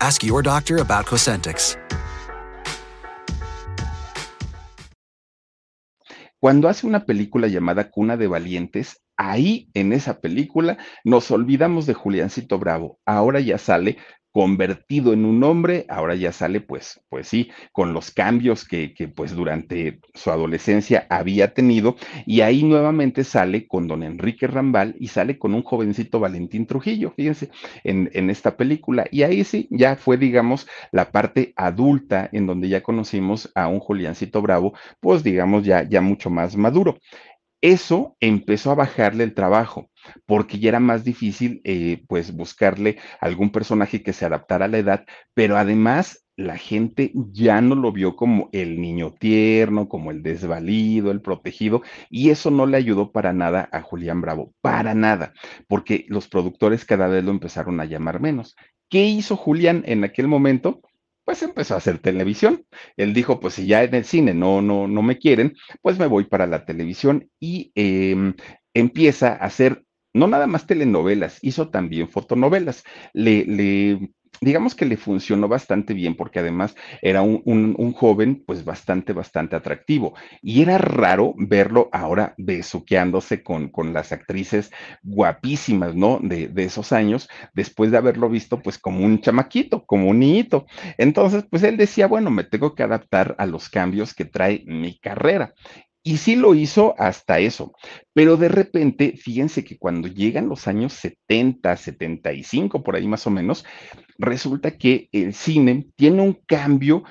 Ask your doctor about. Cuando hace una película llamada Cuna de Valientes, ahí en esa película nos olvidamos de Juliancito Bravo. Ahora ya sale convertido en un hombre, ahora ya sale, pues, pues sí, con los cambios que, que, pues durante su adolescencia había tenido, y ahí nuevamente sale con don Enrique Rambal y sale con un jovencito Valentín Trujillo, fíjense, en, en esta película, y ahí sí, ya fue, digamos, la parte adulta en donde ya conocimos a un Juliancito Bravo, pues digamos, ya, ya mucho más maduro. Eso empezó a bajarle el trabajo porque ya era más difícil, eh, pues, buscarle algún personaje que se adaptara a la edad, pero además la gente ya no lo vio como el niño tierno, como el desvalido, el protegido, y eso no le ayudó para nada a Julián Bravo, para nada, porque los productores cada vez lo empezaron a llamar menos. ¿Qué hizo Julián en aquel momento? Pues empezó a hacer televisión. Él dijo, pues si ya en el cine no, no, no me quieren, pues me voy para la televisión y em, empieza a hacer no nada más telenovelas, hizo también fotonovelas. Le, le digamos que le funcionó bastante bien porque además era un, un, joven pues bastante, bastante atractivo y era raro verlo ahora besuqueándose con, con las actrices guapísimas, ¿no? De, de, esos años, después de haberlo visto pues como un chamaquito, como un niñito. Entonces pues él decía, bueno, me tengo que adaptar a los cambios que trae mi carrera. Y sí lo hizo hasta eso. Pero de repente, fíjense que cuando llegan los años 70, 75, por ahí más o menos, resulta que el cine tiene un cambio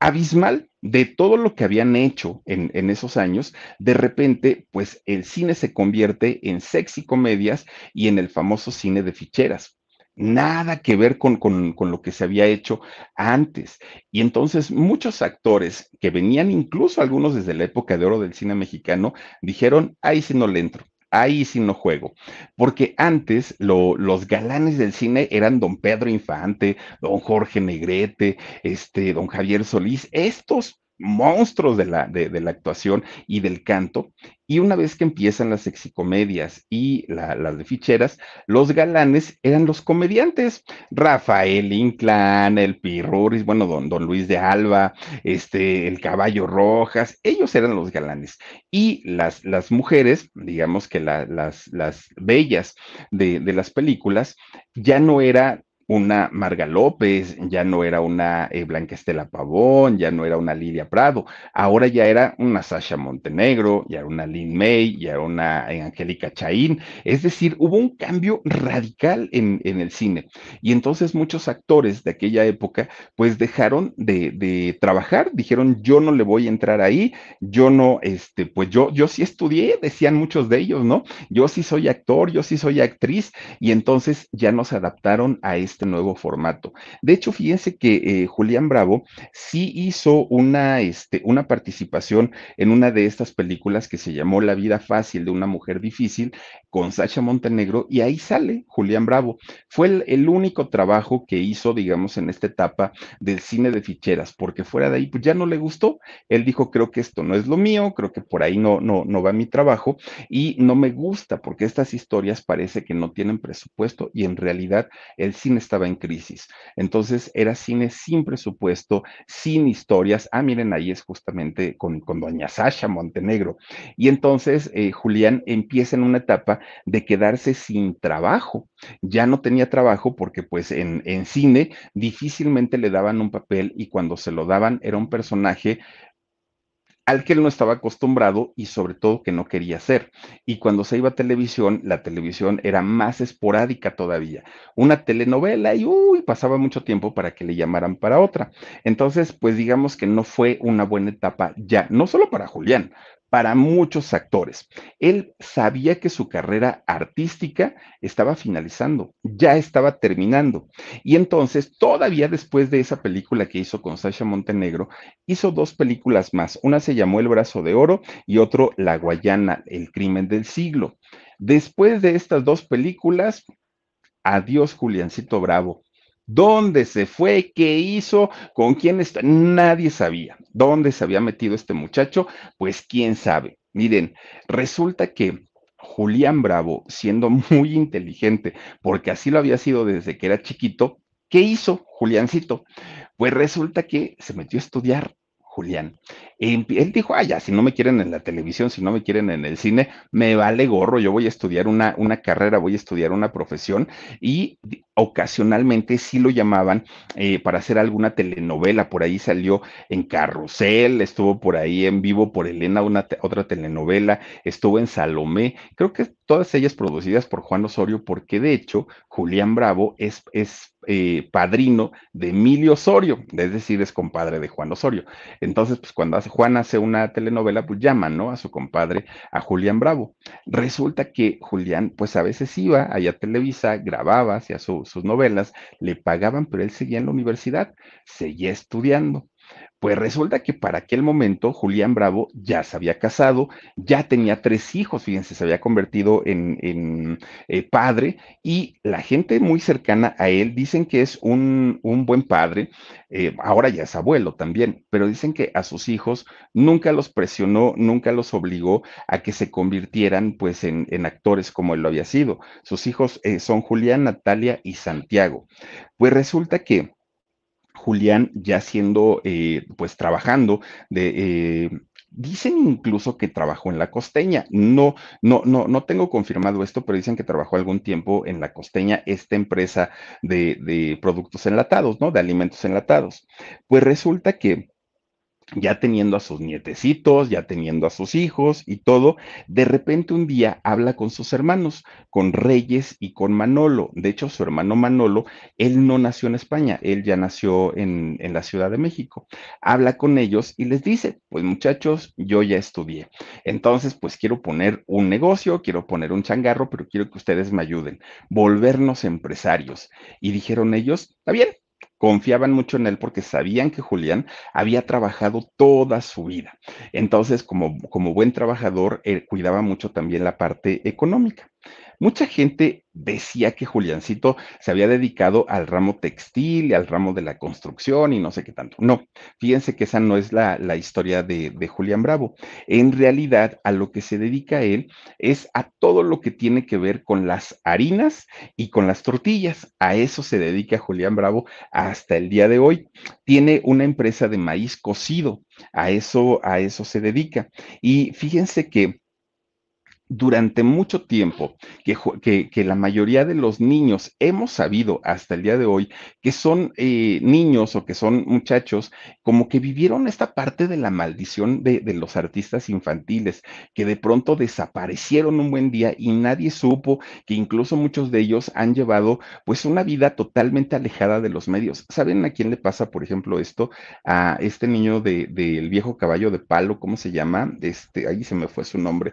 abismal de todo lo que habían hecho en, esos años, de repente, pues el cine se convierte en sexy comedias y en el famoso cine de ficheras nada que ver con, lo que se había hecho antes. Y entonces muchos actores que venían incluso algunos desde la época de oro del cine mexicano, dijeron, ahí sí no le entro. Ahí sí no juego, porque antes los galanes del cine eran don Pedro Infante, don Jorge Negrete, este, don Javier Solís, estos monstruos de la, de, la actuación y del canto. Y una vez que empiezan las sexicomedias y las de ficheras, los galanes eran los comediantes. Rafael Inclán, el Pirruris, bueno, don, don Luis de Alba, este, el Caballo Rojas, ellos eran los galanes. Y las, las mujeres, digamos que las, las bellas de, de las películas, ya no era una Marga López, ya no era una eh, Blanca Estela Pavón, ya no era una Lidia Prado, ahora ya era una Sasha Montenegro, ya era una Lin May, ya era una eh, Angélica Chaín, es decir, hubo un cambio radical en, el cine. Y entonces muchos actores de aquella época pues dejaron de, de, trabajar, dijeron yo no le voy a entrar ahí, yo no, este, pues yo, yo sí estudié, decían muchos de ellos, ¿no? Yo sí soy actor, yo sí soy actriz, y entonces ya no se adaptaron a este este nuevo formato. De hecho, fíjense que eh, Julián Bravo sí hizo una, este, una participación en una de estas películas que se llamó La vida fácil de una mujer difícil con Sacha Montenegro y ahí sale Julián Bravo. Fue el, único trabajo que hizo, digamos, en esta etapa del cine de ficheras, porque fuera de ahí, pues ya no le gustó. Él dijo, creo que esto no es lo mío, creo que por ahí no, no, no va mi trabajo y no me gusta porque estas historias parece que no tienen presupuesto y en realidad el cine estaba en crisis. Entonces era cine sin presupuesto, sin historias. Ah, miren, ahí es justamente con, con doña Sasha Montenegro. Y entonces eh, Julián empieza en una etapa de quedarse sin trabajo. Ya no tenía trabajo porque pues en, en cine difícilmente le daban un papel y cuando se lo daban era un personaje al que él no estaba acostumbrado y sobre todo que no quería hacer. Y cuando se iba a televisión, la televisión era más esporádica todavía. Una telenovela y uy, pasaba mucho tiempo para que le llamaran para otra. Entonces, pues digamos que no fue una buena etapa ya, no solo para Julián, para muchos actores. Él sabía que su carrera artística estaba finalizando, ya estaba terminando. Y entonces, todavía después de esa película que hizo con Sasha Montenegro, hizo dos películas más. Una se llamó El Brazo de Oro y otro La Guayana, El Crimen del Siglo. Después de estas dos películas, adiós Juliancito Bravo. ¿Dónde se fue? ¿Qué hizo? ¿Con quién está? Nadie sabía. ¿Dónde se había metido este muchacho? Pues quién sabe. Miren, resulta que Julián Bravo, siendo muy inteligente, porque así lo había sido desde que era chiquito, ¿qué hizo Juliancito? Pues resulta que se metió a estudiar Julián. Él dijo, ah, ya, si no me quieren en la televisión, si no me quieren en el cine, me vale gorro, yo voy a estudiar una, una carrera, voy a estudiar una profesión y ocasionalmente sí lo llamaban eh, para hacer alguna telenovela, por ahí salió en Carrusel, estuvo por ahí en vivo por Elena, una otra telenovela, estuvo en Salomé, creo que todas ellas producidas por Juan Osorio, porque de hecho Julián Bravo es, es eh, padrino de Emilio Osorio, es decir, es compadre de Juan Osorio. Entonces, pues cuando Juan hace una telenovela, pues llaman, ¿no? A su compadre, a Julián Bravo. Resulta que Julián, pues a veces iba allá a Televisa, grababa, hacía sus novelas, le pagaban, pero él seguía en la universidad, seguía estudiando. Pues resulta que para aquel momento Julián Bravo ya se había casado, ya tenía tres hijos, fíjense, se había convertido en, eh, padre y la gente muy cercana a él dicen que es un, buen padre, eh, ahora ya es abuelo también, pero dicen que a sus hijos nunca los presionó, nunca los obligó a que se convirtieran pues en, actores como él lo había sido. Sus hijos eh, son Julián, Natalia y Santiago. Pues resulta que Julián ya siendo, eh, pues trabajando de... Eh, dicen incluso que trabajó en la costeña. No, no, no, no tengo confirmado esto, pero dicen que trabajó algún tiempo en la costeña, esta empresa de, de productos enlatados, ¿no? De alimentos enlatados. Pues resulta que ya teniendo a sus nietecitos, ya teniendo a sus hijos y todo, de repente un día habla con sus hermanos, con Reyes y con Manolo. De hecho, su hermano Manolo, él no nació en España, él ya nació en, en la Ciudad de México. Habla con ellos y les dice, pues muchachos, yo ya estudié. Entonces, pues quiero poner un negocio, quiero poner un changarro, pero quiero que ustedes me ayuden, volvernos empresarios. Y dijeron ellos, está bien, confiaban mucho en él porque sabían que Julián había trabajado toda su vida. Entonces, como, como buen trabajador, él cuidaba mucho también la parte económica. Mucha gente decía que Juliancito se había dedicado al ramo textil y al ramo de la construcción y no sé qué tanto. No, fíjense que esa no es la, historia de, de, Julián Bravo. En realidad, a lo que se dedica él es a todo lo que tiene que ver con las harinas y con las tortillas. A eso se dedica Julián Bravo hasta el día de hoy. Tiene una empresa de maíz cocido. A eso, a eso se dedica. Y fíjense que durante mucho tiempo que, que, la mayoría de los niños hemos sabido hasta el día de hoy que son eh, niños o que son muchachos como que vivieron esta parte de la maldición de, de, los artistas infantiles, que de pronto desaparecieron un buen día y nadie supo que incluso muchos de ellos han llevado pues una vida totalmente alejada de los medios. ¿Saben a quién le pasa, por ejemplo, esto? A este niño del de, viejo caballo de palo, ¿cómo se llama? Este, ahí se me fue su nombre.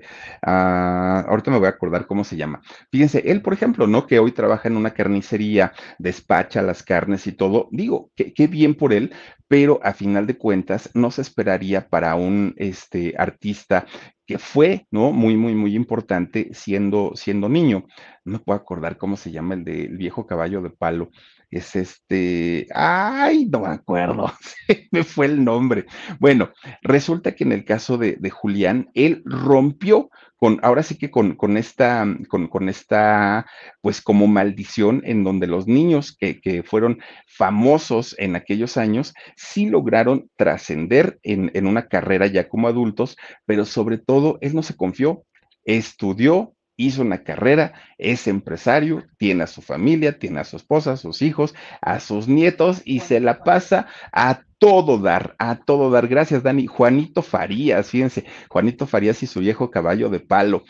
Ah, ahorita me voy a acordar cómo se llama. Fíjense, él, por ejemplo, ¿no? Que hoy trabaja en una carnicería, despacha las carnes y todo. Digo, qué bien por él, pero a final de cuentas no se esperaría para un este, artista que fue, ¿no? Muy, muy, muy importante siendo, siendo niño. No me puedo acordar cómo se llama el del viejo caballo de palo es este, ay, no me acuerdo, me fue el nombre. Bueno, resulta que en el caso de, Julián, él rompió con, ahora sí que con, con esta, con, con, esta, pues como maldición en donde los niños que, que fueron famosos en aquellos años, sí lograron trascender en, en una carrera ya como adultos, pero sobre todo él no se confió, estudió, hizo una carrera, es empresario, tiene a su familia, tiene a su esposa, a sus hijos, a sus nietos y se la pasa a todo dar, a todo dar. Gracias, Dani. Juanito Farías, fíjense, Juanito Farías y su viejo caballo de palo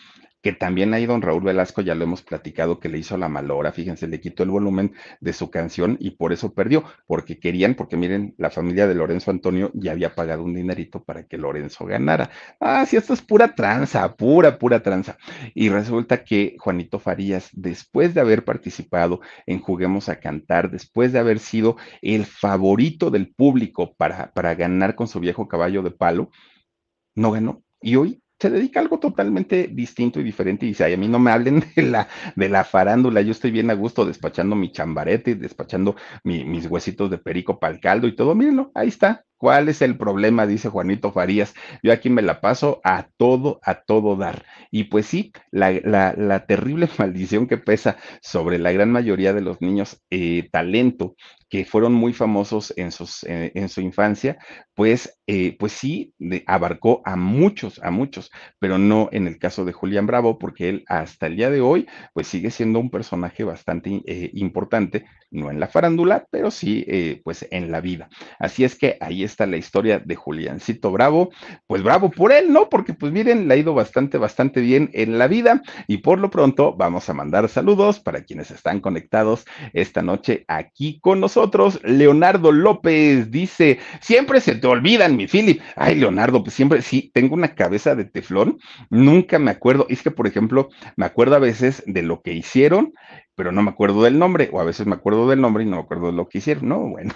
que también ahí don Raúl Velasco, ya lo hemos platicado, que le hizo la malora, fíjense, le quitó el volumen de su canción y por eso perdió, porque querían, porque miren, la familia de Lorenzo Antonio ya había pagado un dinerito para que Lorenzo ganara. Ah, sí, esto es pura tranza, pura, pura tranza. Y resulta que Juanito Farías, después de haber participado en Juguemos a Cantar, después de haber sido el favorito del público para, para ganar con su viejo caballo de palo, no ganó. Y hoy se dedica a algo totalmente distinto y diferente y dice, ay, a mí no me hablen de la, de la farándula, yo estoy bien a gusto despachando mi chambarete, despachando mis huesitos de perico para el caldo y todo, mírenlo, ahí está, ¿Cuál es el problema? Dice Juanito Farías. Yo aquí me la paso a todo, a todo dar. Y pues sí, la, terrible maldición que pesa sobre la gran mayoría de los niños eh, talento que fueron muy famosos en, eh, su infancia, pues, eh, pues sí, abarcó a muchos, a muchos, pero no en el caso de Julián Bravo, porque él hasta el día de hoy, pues sigue siendo un personaje bastante importante, no en la farándula, pero sí, pues en la vida. Así es que ahí está la historia de Juliancito Bravo. Pues bravo por él, ¿no? Porque pues miren, le ha ido bastante, bastante bien en la vida y por lo pronto vamos a mandar saludos para quienes están conectados esta noche aquí con nosotros. Leonardo López dice, siempre se te olvidan, mi Philip. Ay, Leonardo, pues siempre, sí, tengo una cabeza de teflón, nunca me acuerdo. Es que, por ejemplo, me acuerdo a veces de lo que hicieron, pero no me acuerdo del nombre, o a veces me acuerdo del nombre y no me acuerdo de lo que hicieron. No, bueno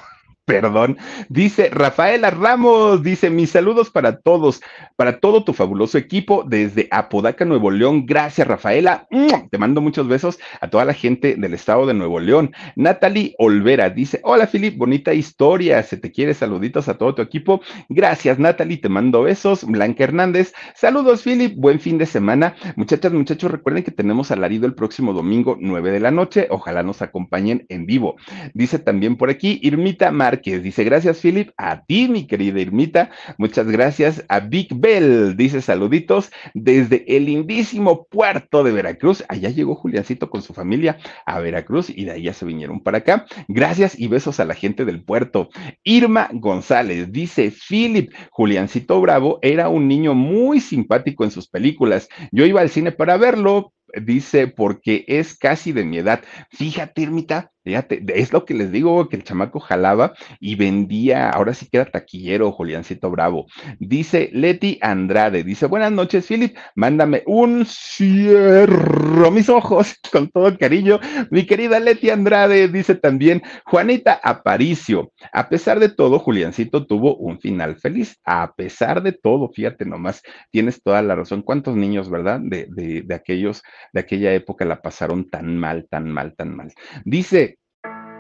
perdón. Dice Rafaela Ramos, dice mis saludos para todos, para todo tu fabuloso equipo desde Apodaca, Nuevo León. Gracias, Rafaela. Te mando muchos besos a toda la gente del estado de Nuevo León. Natalie Olvera dice, hola, Filip, bonita historia. Se te quiere saluditos a todo tu equipo. Gracias, Natalie, te mando besos. Blanca Hernández, saludos, Filip, buen fin de semana. Muchachas, muchachos, recuerden que tenemos alarido el próximo domingo, 9 de la noche. Ojalá nos acompañen en vivo. Dice también por aquí, Irmita Márquez, dice, gracias, Philip, a ti, mi querida Irmita. Muchas gracias a Big Bell, dice saluditos desde el lindísimo puerto de Veracruz. Allá llegó Juliancito con su familia a Veracruz y de ahí ya se vinieron para acá. Gracias y besos a la gente del puerto. Irma González dice, Philip, Juliancito Bravo era un niño muy simpático en sus películas. Yo iba al cine para verlo, dice, porque es casi de mi edad. Fíjate, Irmita, Fíjate, es lo que les digo, que el chamaco jalaba y vendía, ahora sí que era taquillero, Juliancito Bravo. Dice Leti Andrade, dice, buenas noches, Philip, mándame un cierro mis ojos con todo cariño. Mi querida Leti Andrade, dice también Juanita Aparicio, a pesar de todo, Juliancito tuvo un final feliz, a pesar de todo, fíjate nomás, tienes toda la razón. ¿Cuántos niños, verdad? De, de, de aquellos, de aquella época la pasaron tan mal, tan mal, tan mal. Dice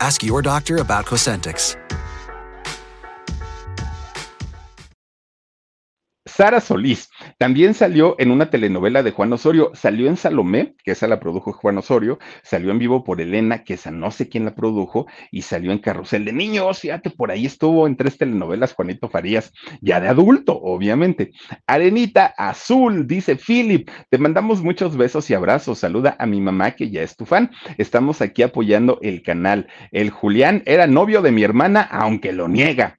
Ask your doctor about Cosentix. Sara Solís también salió en una telenovela de Juan Osorio, salió en Salomé, que esa la produjo Juan Osorio, salió en vivo por Elena, que esa no sé quién la produjo, y salió en Carrusel de Niños, fíjate, por ahí estuvo en tres telenovelas Juanito Farías, ya de adulto, obviamente. Arenita Azul, dice Philip, te mandamos muchos besos y abrazos, saluda a mi mamá que ya es tu fan, estamos aquí apoyando el canal. El Julián era novio de mi hermana, aunque lo niega.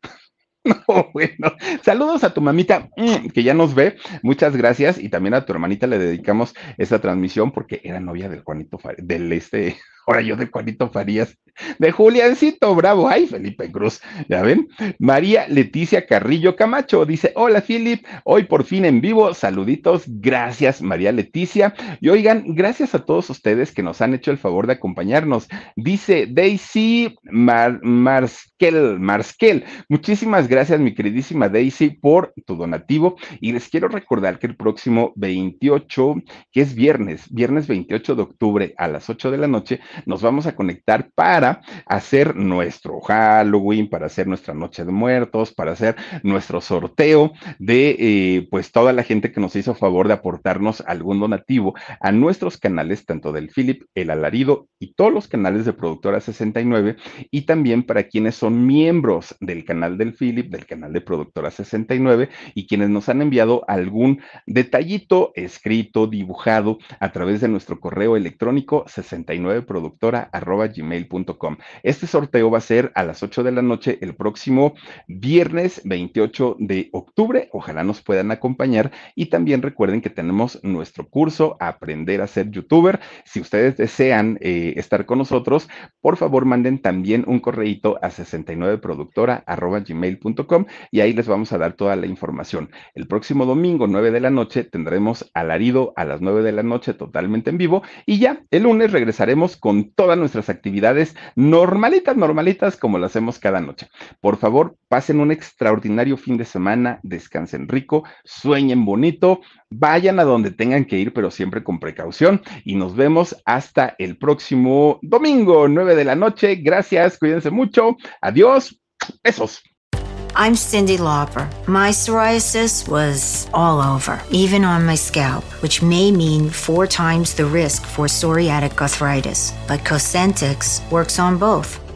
No, bueno, saludos a tu mamita mm, que ya nos ve, muchas gracias. Y también a tu hermanita le dedicamos esta transmisión porque era novia del Juanito, del este, ahora yo de Juanito Farías, de Juliancito Bravo, ay, Felipe Cruz, ya ven. María Leticia Carrillo Camacho dice, hola Philip, hoy por fin en vivo, saluditos, gracias María Leticia. Y oigan, gracias a todos ustedes que nos han hecho el favor de acompañarnos. Dice Daisy Mar Marskel, Marskel, muchísimas gracias mi queridísima Daisy por tu donativo y les quiero recordar que el próximo 28, que es viernes, viernes 28 de octubre a las 8 de la noche, nos vamos a conectar para hacer nuestro Halloween, para hacer nuestra Noche de Muertos, para hacer nuestro sorteo de eh, pues toda la gente que nos hizo favor de aportarnos algún donativo a nuestros canales, tanto del Philip, el Alarido y todos los canales de Productora 69, y también para quienes son miembros del canal del Philip, del canal de Productora 69, y quienes nos han enviado algún detallito escrito, dibujado a través de nuestro correo electrónico 69 gmail.com Este sorteo va a ser a las 8 de la noche el próximo viernes 28 de octubre. Ojalá nos puedan acompañar y también recuerden que tenemos nuestro curso Aprender a ser youtuber. Si ustedes desean eh, estar con nosotros, por favor manden también un correíto a 69productora.gmail.com y ahí les vamos a dar toda la información. El próximo domingo 9 de la noche tendremos alarido a las 9 de la noche totalmente en vivo y ya el lunes regresaremos con todas nuestras actividades normalitas, normalitas como lo hacemos cada noche. Por favor, pasen un extraordinario fin de semana, descansen rico, sueñen bonito, vayan a donde tengan que ir, pero siempre con precaución y nos vemos hasta el próximo domingo, 9 de la noche. Gracias, cuídense mucho. Adiós. Besos. I'm Cindy Lauper. My psoriasis was all over, even on my scalp, which may mean four times the risk for psoriatic arthritis. But Cosentix works on both.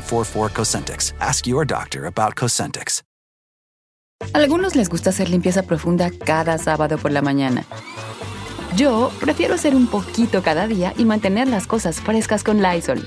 844 Cosentix. Ask your doctor about Cosentix. Algunos les gusta hacer limpieza profunda cada sábado por la mañana. Yo prefiero hacer un poquito cada día y mantener las cosas frescas con Lysol.